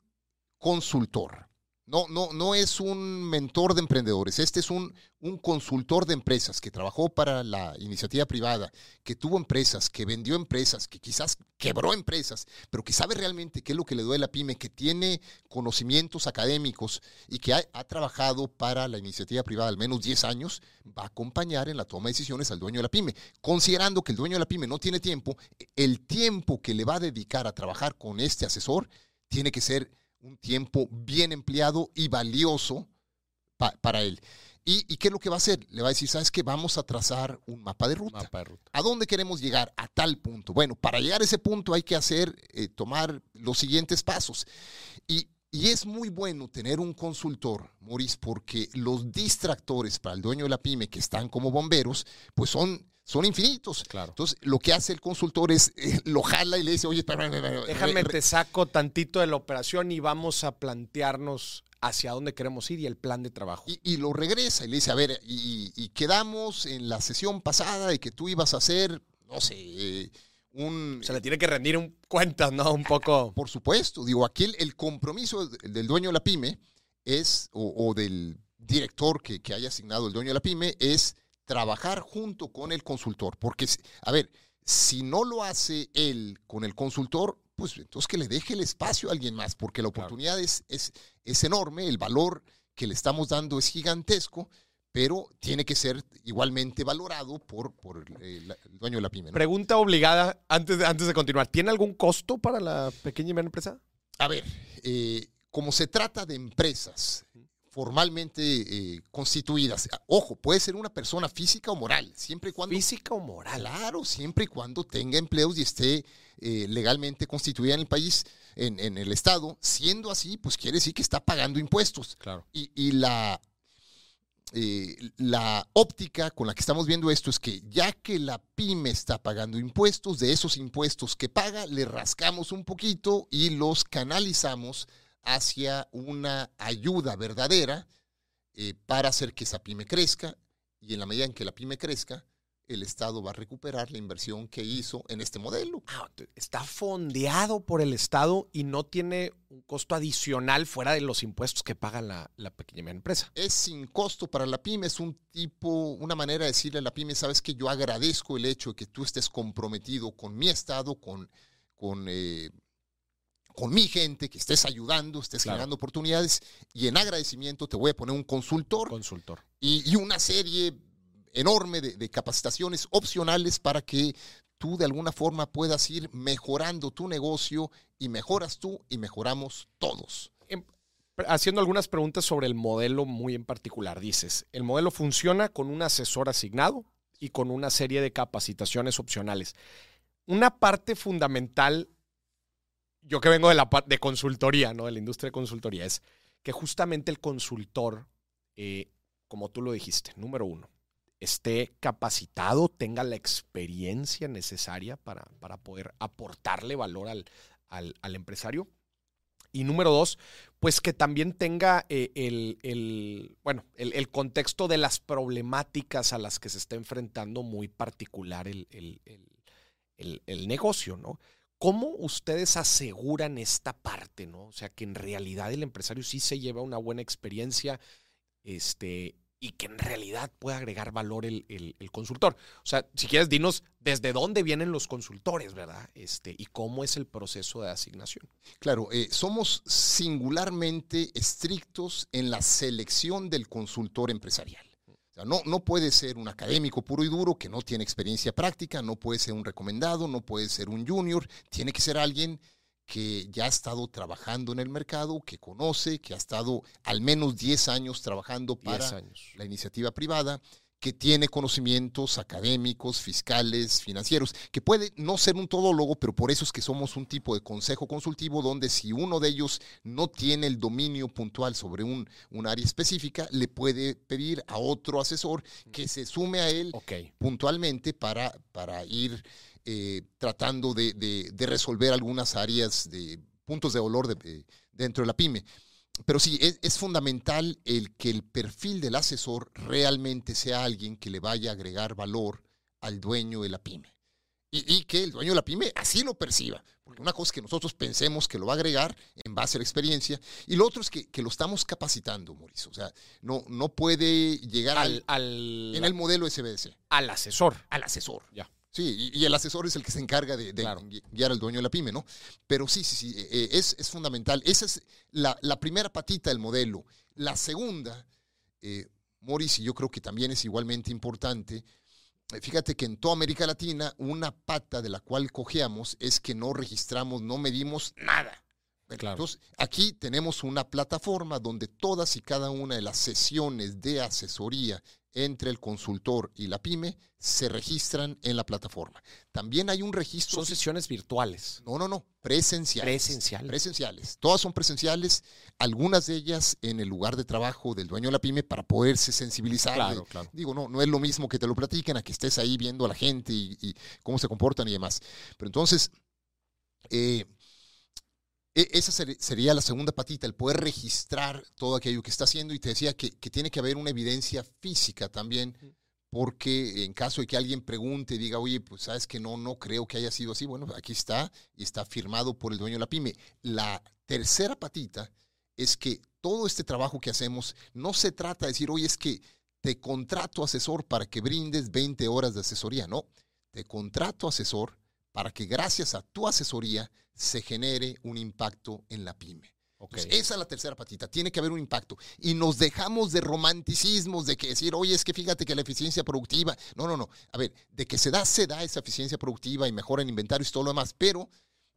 consultor. No, no, no es un mentor de emprendedores, este es un, un, consultor de empresas que trabajó para la iniciativa privada, que tuvo empresas, que vendió empresas, que quizás quebró empresas, pero que sabe realmente qué es lo que le duele a la pyme, que tiene conocimientos académicos y que ha, ha trabajado para la iniciativa privada al menos 10 años, va a acompañar en la toma de decisiones al dueño de la pyme. Considerando que el dueño de la pyme no tiene tiempo, el tiempo que le va a dedicar a trabajar con este asesor tiene que ser un tiempo bien empleado y valioso para él. ¿Y, qué es lo que va a hacer? Le va a decir, ¿sabes qué? Vamos a trazar un mapa de ruta. ¿A dónde queremos llegar? A tal punto. Bueno, para llegar a ese punto hay que hacer, eh, tomar los siguientes pasos. Y Y es muy bueno tener un consultor, Maurice, porque los distractores para el dueño de la pyme que están como bomberos, pues son, son infinitos. Claro. Entonces, lo que hace el consultor es eh, lo jala y le dice, oye, déjame, te saco tantito de la operación y vamos a plantearnos hacia dónde queremos ir y el plan de trabajo. Y, lo regresa y le dice, a ver, y, quedamos en la sesión pasada de que tú ibas a hacer, no sé, eh, se le tiene que rendir un cuenta, ¿no? Un poco. Por supuesto. Digo, aquí el, compromiso del dueño de la pyme es, o, del director que, haya asignado el dueño de la pyme, es trabajar junto con el consultor. Porque, a ver, si no lo hace él con el consultor, pues entonces que le deje el espacio a alguien más, porque la oportunidad es, es, es enorme, el valor que le estamos dando es gigantesco pero tiene que ser igualmente valorado por, por el, dueño de la pyme. Pregunta obligada antes de, antes de continuar. ¿Tiene algún costo para la pequeña y mediana empresa? A ver, eh, como se trata de empresas formalmente eh, constituidas, ojo, puede ser una persona física o moral, siempre y cuando... Física o moral. Claro, siempre y cuando tenga empleos y esté eh, legalmente constituida en el país, en, en, el Estado. Siendo así, pues quiere decir que está pagando impuestos. Claro. Y, y la eh, la óptica con la que estamos viendo esto es que ya que la pyme está pagando impuestos, de esos impuestos que paga, le rascamos un poquito y los canalizamos hacia una ayuda verdadera eh, para hacer que esa pyme crezca. Y en la medida en que la pyme crezca, el Estado va a recuperar la inversión que hizo en este modelo. Ah, está fondeado por el Estado y no tiene un costo adicional fuera de los impuestos que paga la, pequeña empresa. Es sin costo para la pyme, es un tipo, una manera de decirle a la pyme, sabes que yo agradezco el hecho de que tú estés comprometido con mi Estado, con, con, eh, con mi gente, que estés ayudando, estés generando oportunidades y en agradecimiento te voy a poner un consultor. Consultor. Y, y una serie enorme de, capacitaciones opcionales para que tú de alguna forma puedas ir mejorando tu negocio y mejoras tú y mejoramos todos. Em, haciendo algunas preguntas sobre el modelo muy en particular, dices, el modelo funciona con un asesor asignado y con una serie de capacitaciones opcionales. Una parte fundamental, yo que vengo de la de consultoría, ¿no? De la industria de consultoría, es que justamente el consultor, eh, como tú lo dijiste, número uno, esté capacitado, tenga la experiencia necesaria para, para poder aportarle valor al, al, empresario. Y número dos, pues que también tenga eh, el, bueno, el, contexto de las problemáticas a las que se está enfrentando muy particular el, el, negocio, ¿no? ¿Cómo ustedes aseguran esta parte, ¿no? O sea, que en realidad el empresario sí se lleva una buena experiencia este, y que en realidad pueda agregar valor el, consultor. O sea, si quieres, dinos desde dónde vienen los consultores, ¿verdad? Este, y cómo es el proceso de asignación. Claro, eh, somos singularmente estrictos en la selección del consultor empresarial. No, no puede ser un académico puro y duro que no tiene experiencia práctica, no puede ser un recomendado, no puede ser un junior, tiene que ser alguien que ya ha estado trabajando en el mercado, que conoce, que ha estado al menos 10 años trabajando para la iniciativa privada, que tiene conocimientos académicos, fiscales, financieros, que puede no ser un todólogo, pero por eso es que somos un tipo de consejo consultivo donde si uno de ellos no tiene el dominio puntual sobre un, un área específica, le puede pedir a otro asesor que se sume a él puntualmente para, para ir eh, tratando de, resolver algunas áreas de puntos de dolor dentro de la pyme. Pero sí, es, fundamental el que el perfil del asesor realmente sea alguien que le vaya a agregar valor al dueño de la pyme. Y, que el dueño de la pyme así lo perciba. Porque una cosa es que nosotros pensemos que lo va a agregar en base a la experiencia, y lo otro es que, lo estamos capacitando, Mauricio. O sea, no, no puede llegar al, en el modelo SBDC. Al asesor. Al asesor. Ya. Sí, y, el asesor es el que se encarga de, guiar al dueño de la pyme, ¿no? Pero sí, sí, sí, eh, eh, es, es, fundamental. Esa es la, primera patita del modelo. La segunda, eh, Maurice, y yo creo que también es igualmente importante, eh, fíjate que en toda América Latina una pata de la cual cojeamos es que no registramos, no medimos nada. Entonces, aquí tenemos una plataforma donde todas y cada una de las sesiones de asesoría entre el consultor y la pyme se registran en la plataforma. También hay un registro. Son sesiones virtuales. No, no, no, presenciales. Presenciales. Presenciales. Todas son presenciales, algunas de ellas en el lugar de trabajo del dueño de la pyme para poderse sensibilizar. Claro, claro. Digo, no, no es lo mismo que te lo platiquen a que estés ahí viendo a la gente y, cómo se comportan y demás. Pero entonces, eh, esa sería la segunda patita, el poder registrar todo aquello que está haciendo. Y te decía que, tiene que haber una evidencia física también, porque en caso de que alguien pregunte y diga, oye, pues sabes que no, no creo que haya sido así, bueno, aquí está y está firmado por el dueño de la pyme. La tercera patita es que todo este trabajo que hacemos no se trata de decir, oye, es que te contrato asesor para que brindes 20 horas de asesoría, no, te contrato asesor para que gracias a tu asesoría se genere un impacto en la pyme. esa es la tercera patita, tiene que haber un impacto. Y nos dejamos de romanticismos, de que decir, oye, es que fíjate que la eficiencia productiva, no, no, no, a ver, de que se da, se da esa eficiencia productiva y mejora en inventarios y todo lo demás, pero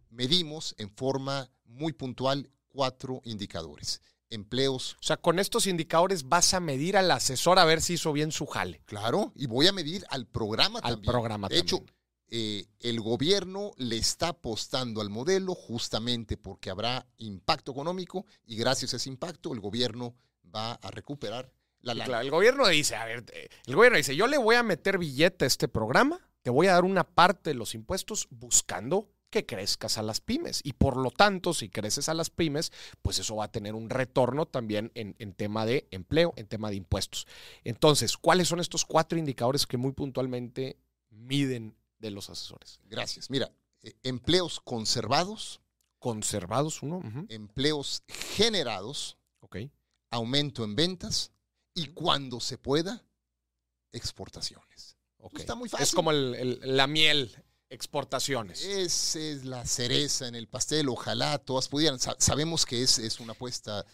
medimos en forma muy puntual cuatro indicadores. Empleos. O sea, con estos indicadores vas a medir al asesor a ver si hizo bien su jale. Claro, y voy a medir al programa al también. programa de hecho, eh, el gobierno le está apostando al modelo justamente porque habrá impacto económico y gracias a ese impacto el gobierno va a recuperar la lana. el gobierno dice, a ver, el gobierno dice, yo le voy a meter billete a este programa, te voy a dar una parte de los impuestos buscando que crezcas a las pymes. Y por lo tanto, si creces a las pymes, pues eso va a tener un retorno también en, en, tema de empleo, en tema de impuestos. Entonces, ¿cuáles son estos cuatro indicadores que muy puntualmente miden de los asesores. Gracias. Mira, eh, empleos conservados. Conservados, uno. Empleos generados. Ok. Aumento en ventas. Y cuando se pueda, exportaciones. Okay. Está muy fácil. Es como la miel, exportaciones. Esa es la cereza en el pastel. Ojalá todas pudieran. sabemos que es, es una apuesta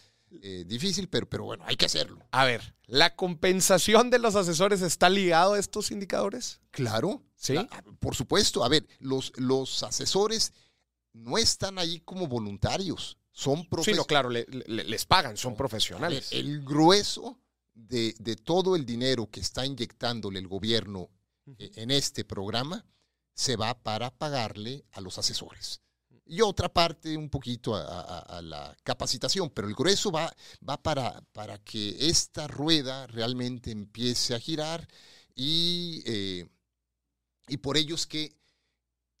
eh, difícil, pero, pero bueno, hay que hacerlo. A ver, ¿la compensación de los asesores está ligado a estos indicadores? Claro, sí. por supuesto. A ver, los, los asesores no están ahí como voluntarios, son profesionales. Sí, claro, les pagan, son profesionales. el grueso de, de, todo el dinero que está inyectándole el gobierno eh, en este programa se va para pagarle a los asesores y otra parte un poquito a, la capacitación, pero el grueso va, va para, para, que esta rueda realmente empiece a girar y, eh, y por ello es que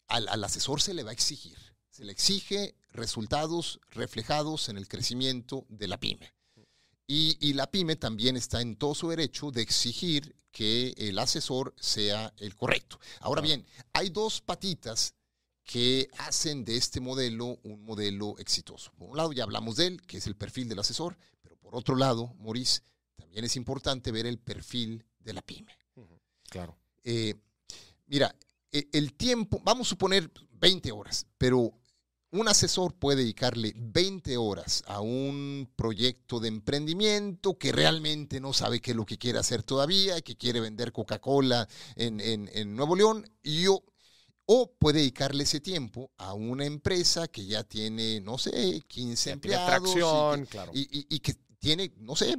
al, asesor se le va a exigir, se le exige resultados reflejados en el crecimiento de la pyme. Y, y, la pyme también está en todo su derecho de exigir que el asesor sea el correcto. Ahora bien, hay dos patitas que hacen de este modelo un modelo exitoso. Por un lado, ya hablamos de él, que es el perfil del asesor, pero por otro lado, Maurice, también es importante ver el perfil de la pyme. Claro. Eh, mira, e, el tiempo, vamos a suponer 20 horas, pero un asesor puede dedicarle 20 horas a un proyecto de emprendimiento que realmente no sabe qué es lo que quiere hacer todavía, que quiere vender Coca-Cola en, en, Nuevo León. Y yo, o puede dedicarle ese tiempo a una empresa que ya tiene, no sé, 15 empleados. y, claro. y, que tiene, no sé,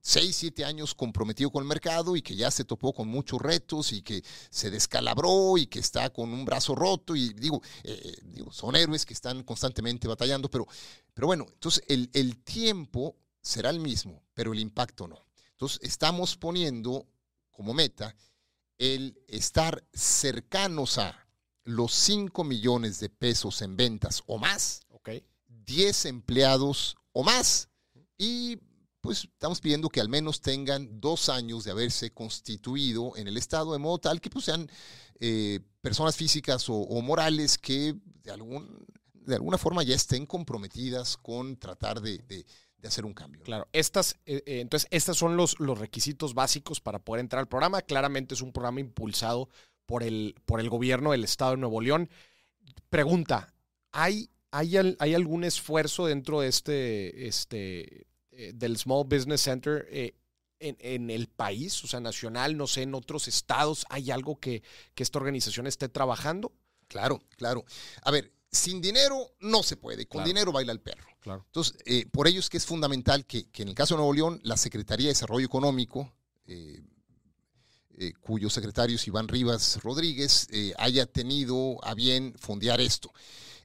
6, 7 años comprometido con el mercado y que ya se topó con muchos retos y que se descalabró y que está con un brazo roto. Y digo, eh, digo son héroes que están constantemente batallando, pero, pero bueno, entonces el, el tiempo será el mismo, pero el impacto no. Entonces estamos poniendo como meta el estar cercanos a los 5 millones de pesos en ventas o más, 10 empleados o más, y pues estamos pidiendo que al menos tengan dos años de haberse constituido en el Estado, de modo tal que pues, sean eh, personas físicas o, morales que de, algún, de alguna forma ya estén comprometidas con tratar de, hacer un cambio. Claro, estas, eh, eh, entonces, estos son los, los requisitos básicos para poder entrar al programa. Claramente es un programa impulsado por el, por el gobierno del estado de Nuevo León. Pregunta, ¿hay, hay, hay algún esfuerzo dentro de este, este eh, del Small Business Center eh, en, en, el país, o sea, nacional, no sé, en otros estados, ¿hay algo que, que esta organización esté trabajando? Claro, claro. A ver, sin dinero no se puede, con dinero baila el perro. Claro. Entonces, eh, por ello es que es fundamental que, que, en el caso de Nuevo León, la Secretaría de Desarrollo Económico eh, cuyo secretario es Iván Rivas Rodríguez, eh, haya tenido a bien fondear esto.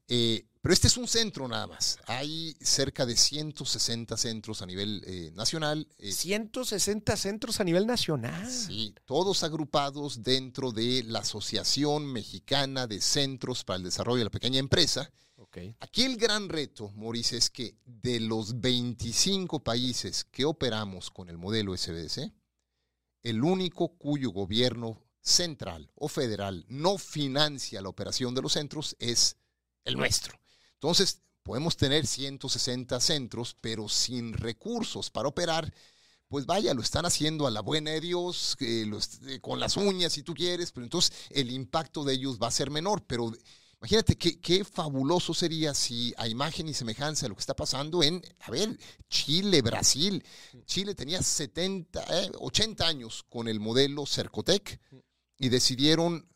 Eh, pero este es un centro nada más. Hay cerca de 160 centros a nivel nacional. 160 centros a nivel nacional. Sí, todos agrupados dentro de la Asociación Mexicana de Centros para el Desarrollo de la Pequeña Empresa. Okay. Aquí el gran reto, Maurice, es que de los 25 países que operamos con el modelo SBDC, el único cuyo gobierno central o federal no financia la operación de los centros es el nuestro. Entonces, podemos tener 160 centros, pero sin recursos para operar, pues vaya, lo están haciendo a la buena de Dios, eh, con las uñas si tú quieres, pero entonces el impacto de ellos va a ser menor, pero Imagínate qué, fabuloso sería si a imagen y semejanza de lo que está pasando en, a ver, Chile, Brasil. Chile tenía 70, 80 eh, años con el modelo Cercotec y decidieron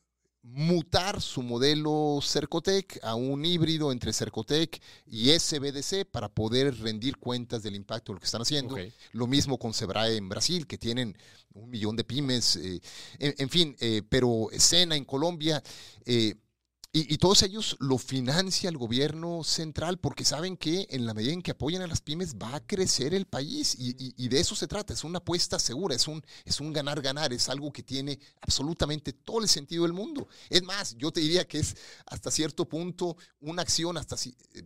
mutar su modelo Cercotec a un híbrido entre Cercotec y SBDC para poder rendir cuentas del impacto de lo que están haciendo. Lo mismo con Sebrae en Brasil, que tienen un millón de pymes. Eh, en, fin, eh, pero Sena en Colombia. Y, todos ellos lo financia el gobierno central porque saben que en la medida en que apoyan a las pymes va a crecer el país y, de eso se trata, es una apuesta segura, es un, es un ganar-ganar, es algo que tiene absolutamente todo el sentido del mundo. Es más, yo te diría que es hasta cierto punto una acción hasta eh,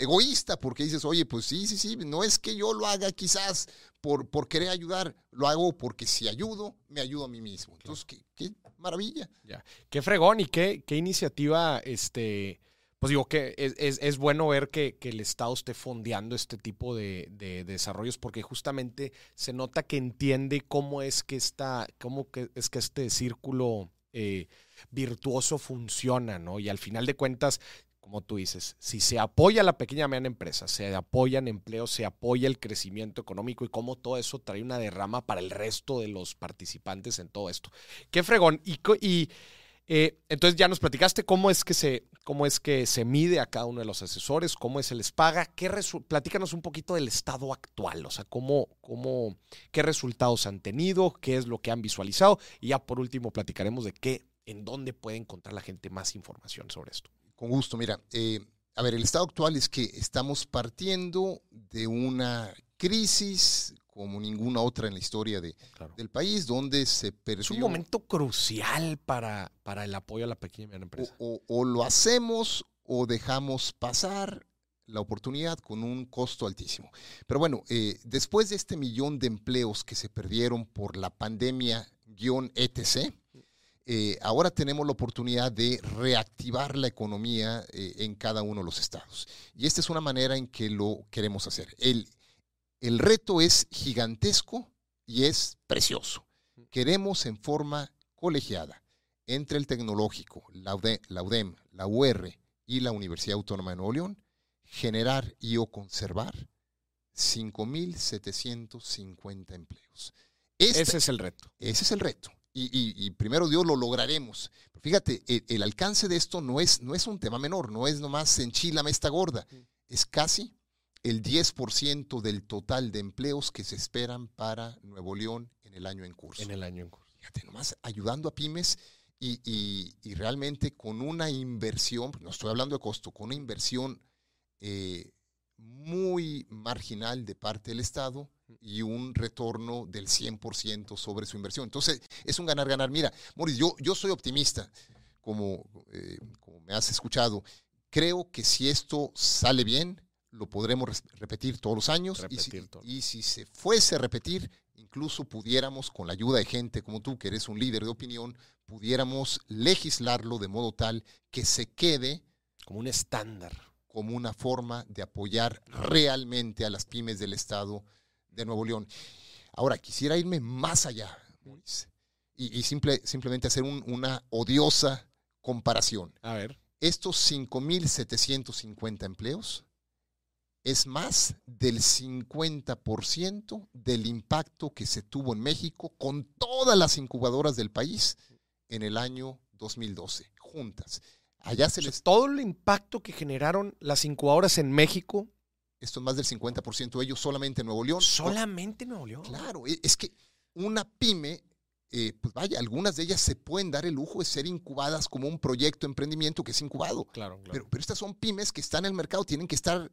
egoísta porque dices, oye, pues sí, sí, sí, no es que yo lo haga quizás por, por querer ayudar, lo hago porque si ayudo, me ayudo a mí mismo. Entonces, qué, maravilla. Ya. Qué fregón y qué, qué iniciativa, este, pues digo que es, bueno ver que, el Estado esté fondeando este tipo de, desarrollos porque justamente se nota que entiende cómo es que está, cómo que es que este círculo eh, virtuoso funciona, ¿no? Y al final de cuentas, como tú dices, si se apoya la pequeña y mediana empresa, se apoyan empleos, se apoya el crecimiento económico y cómo todo eso trae una derrama para el resto de los participantes en todo esto. Qué fregón. Y, eh, entonces ya nos platicaste cómo es que se, cómo es que se mide a cada uno de los asesores, cómo se les paga. ¿Qué platícanos un poquito del estado actual, o sea, cómo, cómo, qué resultados han tenido, qué es lo que han visualizado. Y ya por último platicaremos de qué, en dónde puede encontrar la gente más información sobre esto. Con gusto, mira, eh, a ver, el estado actual es que estamos partiendo de una crisis como ninguna otra en la historia de, del país, donde se perdió... Es un momento crucial para, para el apoyo a la pequeña y mediana empresa. O, lo hacemos o dejamos pasar la oportunidad con un costo altísimo. Pero bueno, eh, después de este millón de empleos que se perdieron por la pandemia-etc., eh, ahora tenemos la oportunidad de reactivar la economía eh, en cada uno de los estados. Y esta es una manera en que lo queremos hacer. El, el reto es gigantesco y es precioso. Queremos en forma colegiada entre el tecnológico, la, UDEM, la UR y la Universidad Autónoma de Nuevo León, generar y o conservar 5.750 empleos. ese es el reto. Ese es el reto y, primero Dios lo lograremos. fíjate, el, alcance de esto no es, no es un tema menor, no es nomás enchilame esta gorda, es casi el 10% del total de empleos que se esperan para Nuevo León en el año en curso. En el año en curso. Fíjate, nomás ayudando a pymes y, realmente con una inversión, no estoy hablando de costo, con una inversión eh, muy marginal de parte del Estado y un retorno del 100% sobre su inversión. Entonces, es un ganar-ganar. Mira, Moris, yo, yo soy optimista, como, eh, como me has escuchado. Creo que si esto sale bien, lo podremos repetir todos los años. y, si, y si se fuese a repetir, incluso pudiéramos, con la ayuda de gente como tú, que eres un líder de opinión, pudiéramos legislarlo de modo tal que se quede como un estándar como una forma de apoyar realmente a las pymes del Estado de Nuevo León. Ahora, quisiera irme más allá, y, simple, simplemente hacer una odiosa comparación. A ver. Estos 5.750 empleos es más del 50% del impacto que se tuvo en México con todas las incubadoras del país en el año 2012, juntas. Allá se les... Todo el impacto que generaron las incubadoras en México. Esto es más del 50% de ellos solamente en Nuevo León. Solamente en Nuevo León. Claro, e, es que una pyme eh, pues vaya, algunas de ellas se pueden dar el lujo de ser incubadas como un proyecto de emprendimiento que es incubado. Claro, Pero, pero estas son pymes que están en el mercado, tienen que estar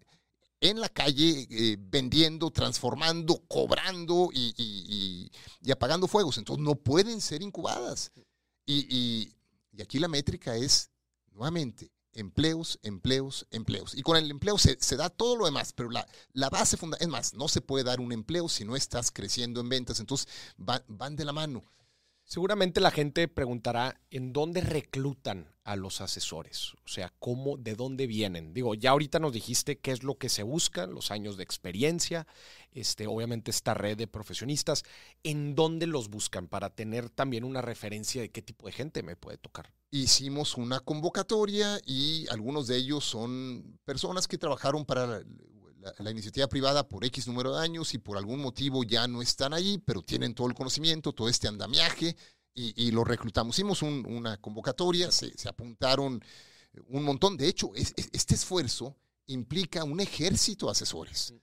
en la calle eh, vendiendo, transformando, cobrando y, apagando fuegos. Entonces no pueden ser incubadas. Y, aquí la métrica es, nuevamente, empleos, empleos, empleos. Y con el empleo se, da todo lo demás, pero la, la base fundamental, es más, no se puede dar un empleo si no estás creciendo en ventas. Entonces van de la mano. Seguramente la gente preguntará en dónde reclutan a los asesores, o sea, cómo, de dónde vienen. Digo, ya ahorita nos dijiste qué es lo que se busca, los años de experiencia, este, obviamente esta red de profesionistas, ¿en dónde los buscan para tener también una referencia de qué tipo de gente me puede tocar? Hicimos una convocatoria y algunos de ellos son personas que trabajaron para la, iniciativa privada por X número de años y por algún motivo ya no están ahí, pero tienen todo el conocimiento, todo este andamiaje y, lo reclutamos. Hicimos una convocatoria, se, apuntaron un montón. De hecho, este esfuerzo implica un ejército de asesores.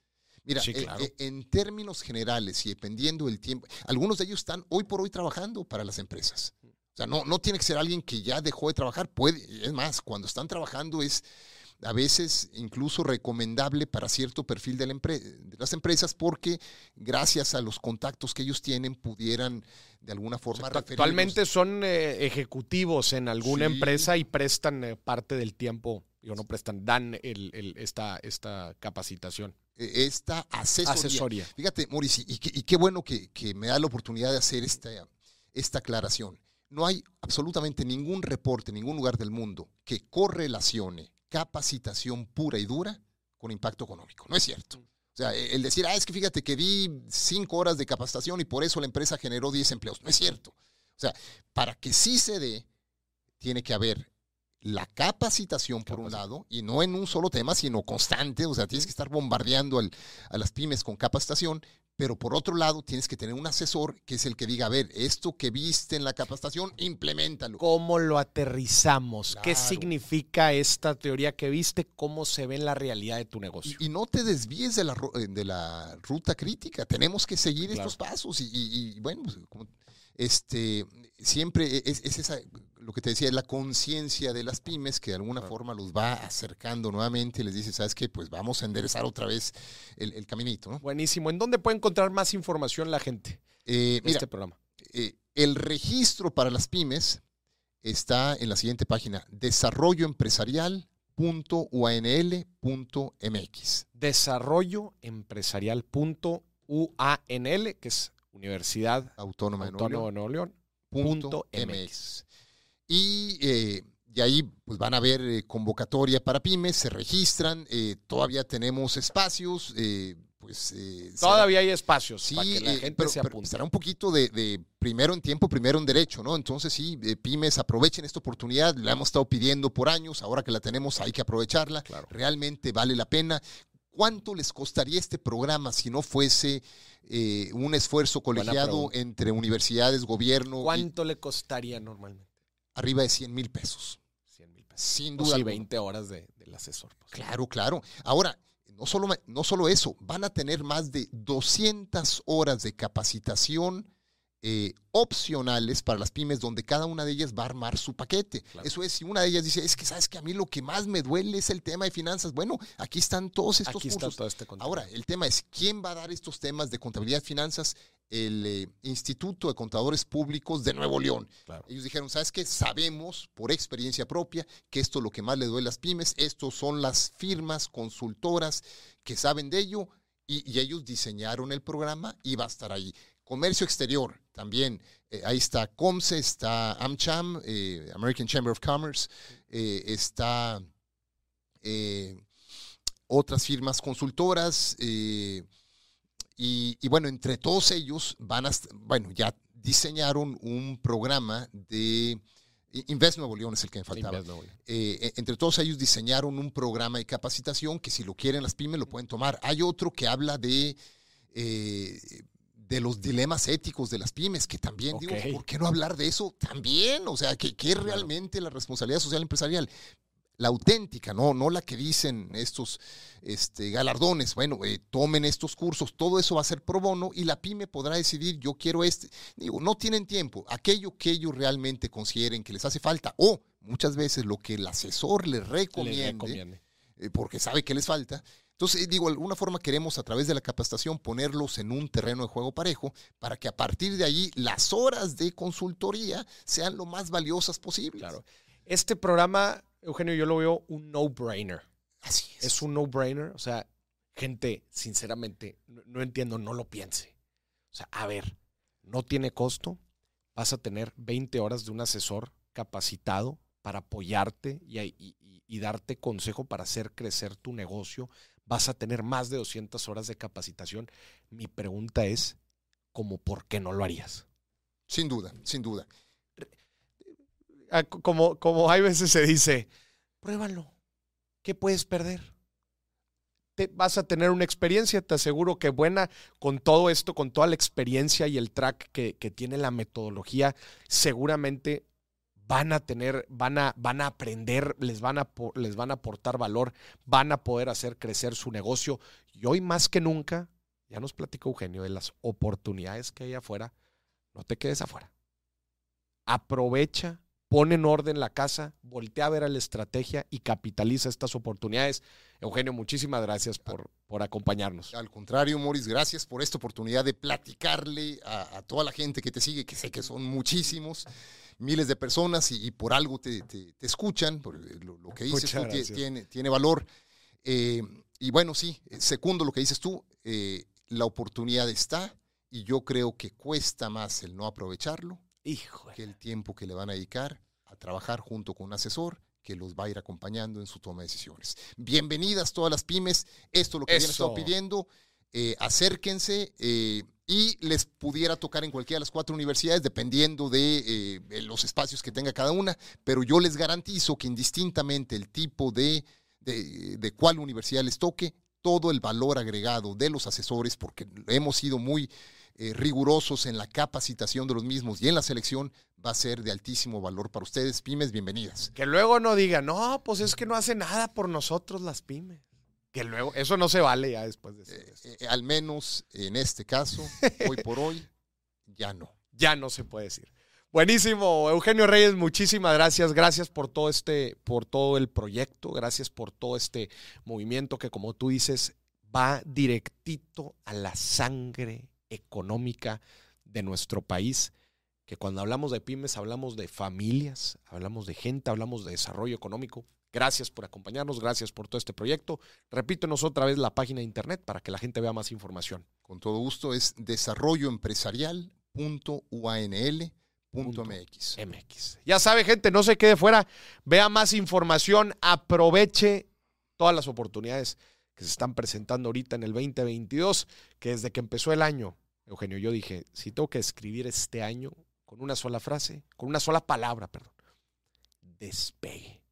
Mira, eh, eh, en términos generales y dependiendo del tiempo, algunos de ellos están hoy por hoy trabajando para las empresas. O sea, no, no tiene que ser alguien que ya dejó de trabajar. Puede, es más, cuando están trabajando es a veces incluso recomendable para cierto perfil de, las empresas porque gracias a los contactos que ellos tienen pudieran de alguna forma Actualmente son eh, ejecutivos en alguna empresa y prestan eh, parte del tiempo, digo, no prestan, dan esta, esta capacitación. E, esta asesoría. Fíjate, Mauricio, y, qué bueno que, me da la oportunidad de hacer esta, esta aclaración. No hay absolutamente ningún reporte, ningún lugar del mundo que correlacione capacitación pura y dura con impacto económico. No es cierto. O sea, el decir, ah, es que fíjate que di cinco horas de capacitación y por eso la empresa generó 10 empleos. No es cierto. O sea, para que sí se dé, tiene que haber la capacitación por un lado, y no en un solo tema, sino constante, o sea, tienes que estar bombardeando a las pymes con capacitación, pero por otro lado tienes que tener un asesor que es el que diga, a ver, esto que viste en la capacitación, implementalo. ¿Cómo lo aterrizamos? ¿Qué significa esta teoría que viste? ¿Cómo se ve en la realidad de tu negocio? Y, no te desvíes de la, eh, de la ruta crítica, tenemos que seguir estos pasos y, bueno, pues, este, siempre es, es esa lo que te decía, es la conciencia de las pymes que de alguna forma los va acercando nuevamente y les dice, ¿sabes qué? Pues vamos a enderezar otra vez el, caminito. ¿no? Buenísimo. ¿En dónde puede encontrar más información la gente eh, este programa? Eh, el registro para las pymes está en la siguiente página, desarrolloempresarial.uanl.mx. Desarrolloempresarial.uanl, que es Universidad Autónoma, de Nuevo León. MX. Y, eh, y ahí pues, van a ver eh, convocatoria para pymes, se registran, eh, todavía tenemos espacios. pues, todavía hay espacios sí, para que la gente se apunte. será un poquito de, primero en tiempo, primero en derecho, ¿no? Entonces sí, pymes aprovechen esta oportunidad, la hemos estado pidiendo por años, ahora que la tenemos hay que aprovecharla, realmente vale la pena. ¿Cuánto les costaría este programa si no fuese un esfuerzo colegiado entre universidades, gobierno? ¿Cuánto le costaría normalmente? arriba de 100 mil pesos. 100 mil pesos. Sin duda. y 20 horas de, del asesor. Pues. Claro, claro. Ahora, no solo, no solo eso, van a tener más de 200 horas de capacitación eh, opcionales para las pymes, donde cada una de ellas va a armar su paquete. Eso es, si una de ellas dice, es que sabes que a mí lo que más me duele es el tema de finanzas. Bueno, aquí están todos estos aquí cursos. todo este Ahora, el tema es, ¿quién va a dar estos temas de contabilidad y finanzas? El eh, Instituto de Contadores Públicos de Nuevo León. Ellos dijeron, ¿sabes qué? Sabemos por experiencia propia que esto es lo que más le duele a las pymes, estos son las firmas consultoras que saben de ello y, y ellos diseñaron el programa y va a estar ahí. Comercio exterior, también. Eh, ahí está COMSE, está AmCham, eh, American Chamber of Commerce, eh, está otras firmas consultoras. Y, y, bueno, entre todos ellos van a, bueno, ya diseñaron un programa de... Invest Nuevo León es el que me faltaba. E, entre todos ellos diseñaron un programa de capacitación que si lo quieren las pymes lo pueden tomar. Hay otro que habla de de los dilemas éticos de las pymes, que también digo, ¿por qué no hablar de eso también? O sea, ¿qué, es realmente la responsabilidad social empresarial? la auténtica, no, no la que dicen estos este, galardones. Bueno, eh, tomen estos cursos, todo eso va a ser pro bono y la pyme podrá decidir, yo quiero este. Digo, no tienen tiempo, aquello que ellos realmente consideren que les hace falta o muchas veces lo que el asesor les recomiende, eh, porque sabe que les falta. Entonces, digo, de alguna forma queremos a través de la capacitación ponerlos en un terreno de juego parejo para que a partir de allí las horas de consultoría sean lo más valiosas posibles. Claro. Este programa Eugenio, yo lo veo un no-brainer. Así es. Es un no-brainer. O sea, gente, sinceramente, no, entiendo, no lo piense. O sea, a ver, no tiene costo. Vas a tener 20 horas de un asesor capacitado para apoyarte y, y, darte consejo para hacer crecer tu negocio. Vas a tener más de 200 horas de capacitación. Mi pregunta es, ¿cómo por qué no lo harías? Sin duda, sin duda. Ah, como, como hay veces se dice, pruébalo. ¿Qué puedes perder? Te, vas a tener una experiencia, te aseguro que buena, con todo esto, con toda la experiencia y el track que, tiene la metodología, seguramente van a tener, van a, van a aprender, les van a, les van a aportar valor, van a poder hacer crecer su negocio. Y hoy más que nunca, ya nos platicó Eugenio de las oportunidades que hay afuera, no te quedes afuera. Aprovecha pone en orden la casa, voltea a ver a la estrategia y capitaliza estas oportunidades. Eugenio, muchísimas gracias por, por acompañarnos. Al contrario, Moris, gracias por esta oportunidad de platicarle a, toda la gente que te sigue, que sé que son muchísimos, miles de personas y, por algo te, escuchan, lo, que dices tú tiene, tiene valor. Eh, y bueno, sí, segundo lo que dices tú, eh, la oportunidad está y yo creo que cuesta más el no aprovecharlo que el tiempo que le van a dedicar a trabajar junto con un asesor que los va a ir acompañando en su toma de decisiones. Bienvenidas todas las pymes, esto es lo que habían estado pidiendo, eh, acérquense eh, y les pudiera tocar en cualquiera de las cuatro universidades, dependiendo de, eh, los espacios que tenga cada una, pero yo les garantizo que indistintamente el tipo de, de, de cuál universidad les toque, todo el valor agregado de los asesores, porque hemos sido muy eh, rigurosos en la capacitación de los mismos y en la selección, va a ser de altísimo valor para ustedes. Pymes, bienvenidas. Que luego no digan, no, pues es que no hace nada por nosotros las pymes. Que luego, eso no se vale ya después de eso. Eh, al menos en este caso, hoy por hoy, ya no. Ya no se puede decir. Buenísimo, Eugenio Reyes, muchísimas gracias. Gracias por todo este, por todo el proyecto, gracias por todo este movimiento que, como tú dices, va directito a la sangre económica de nuestro país, que cuando hablamos de pymes hablamos de familias, hablamos de gente, hablamos de desarrollo económico. Gracias por acompañarnos, gracias por todo este proyecto. Repítenos otra vez la página de internet para que la gente vea más información. Con todo gusto es desarrolloempresarial.uanl.mx. MX. Ya sabe, gente, no se quede fuera, vea más información, aproveche todas las oportunidades que se están presentando ahorita en el 2022, que desde que empezó el año, Eugenio, yo dije, si tengo que escribir este año con una sola frase, con una sola palabra, perdón, despegue.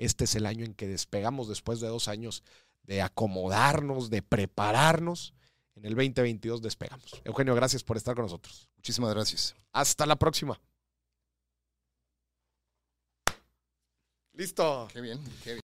Este es el año en que despegamos después de dos años de acomodarnos, de prepararnos. En el 2022 despegamos. Eugenio, gracias por estar con nosotros. Muchísimas gracias. Hasta la próxima. Listo. Qué bien, qué bien.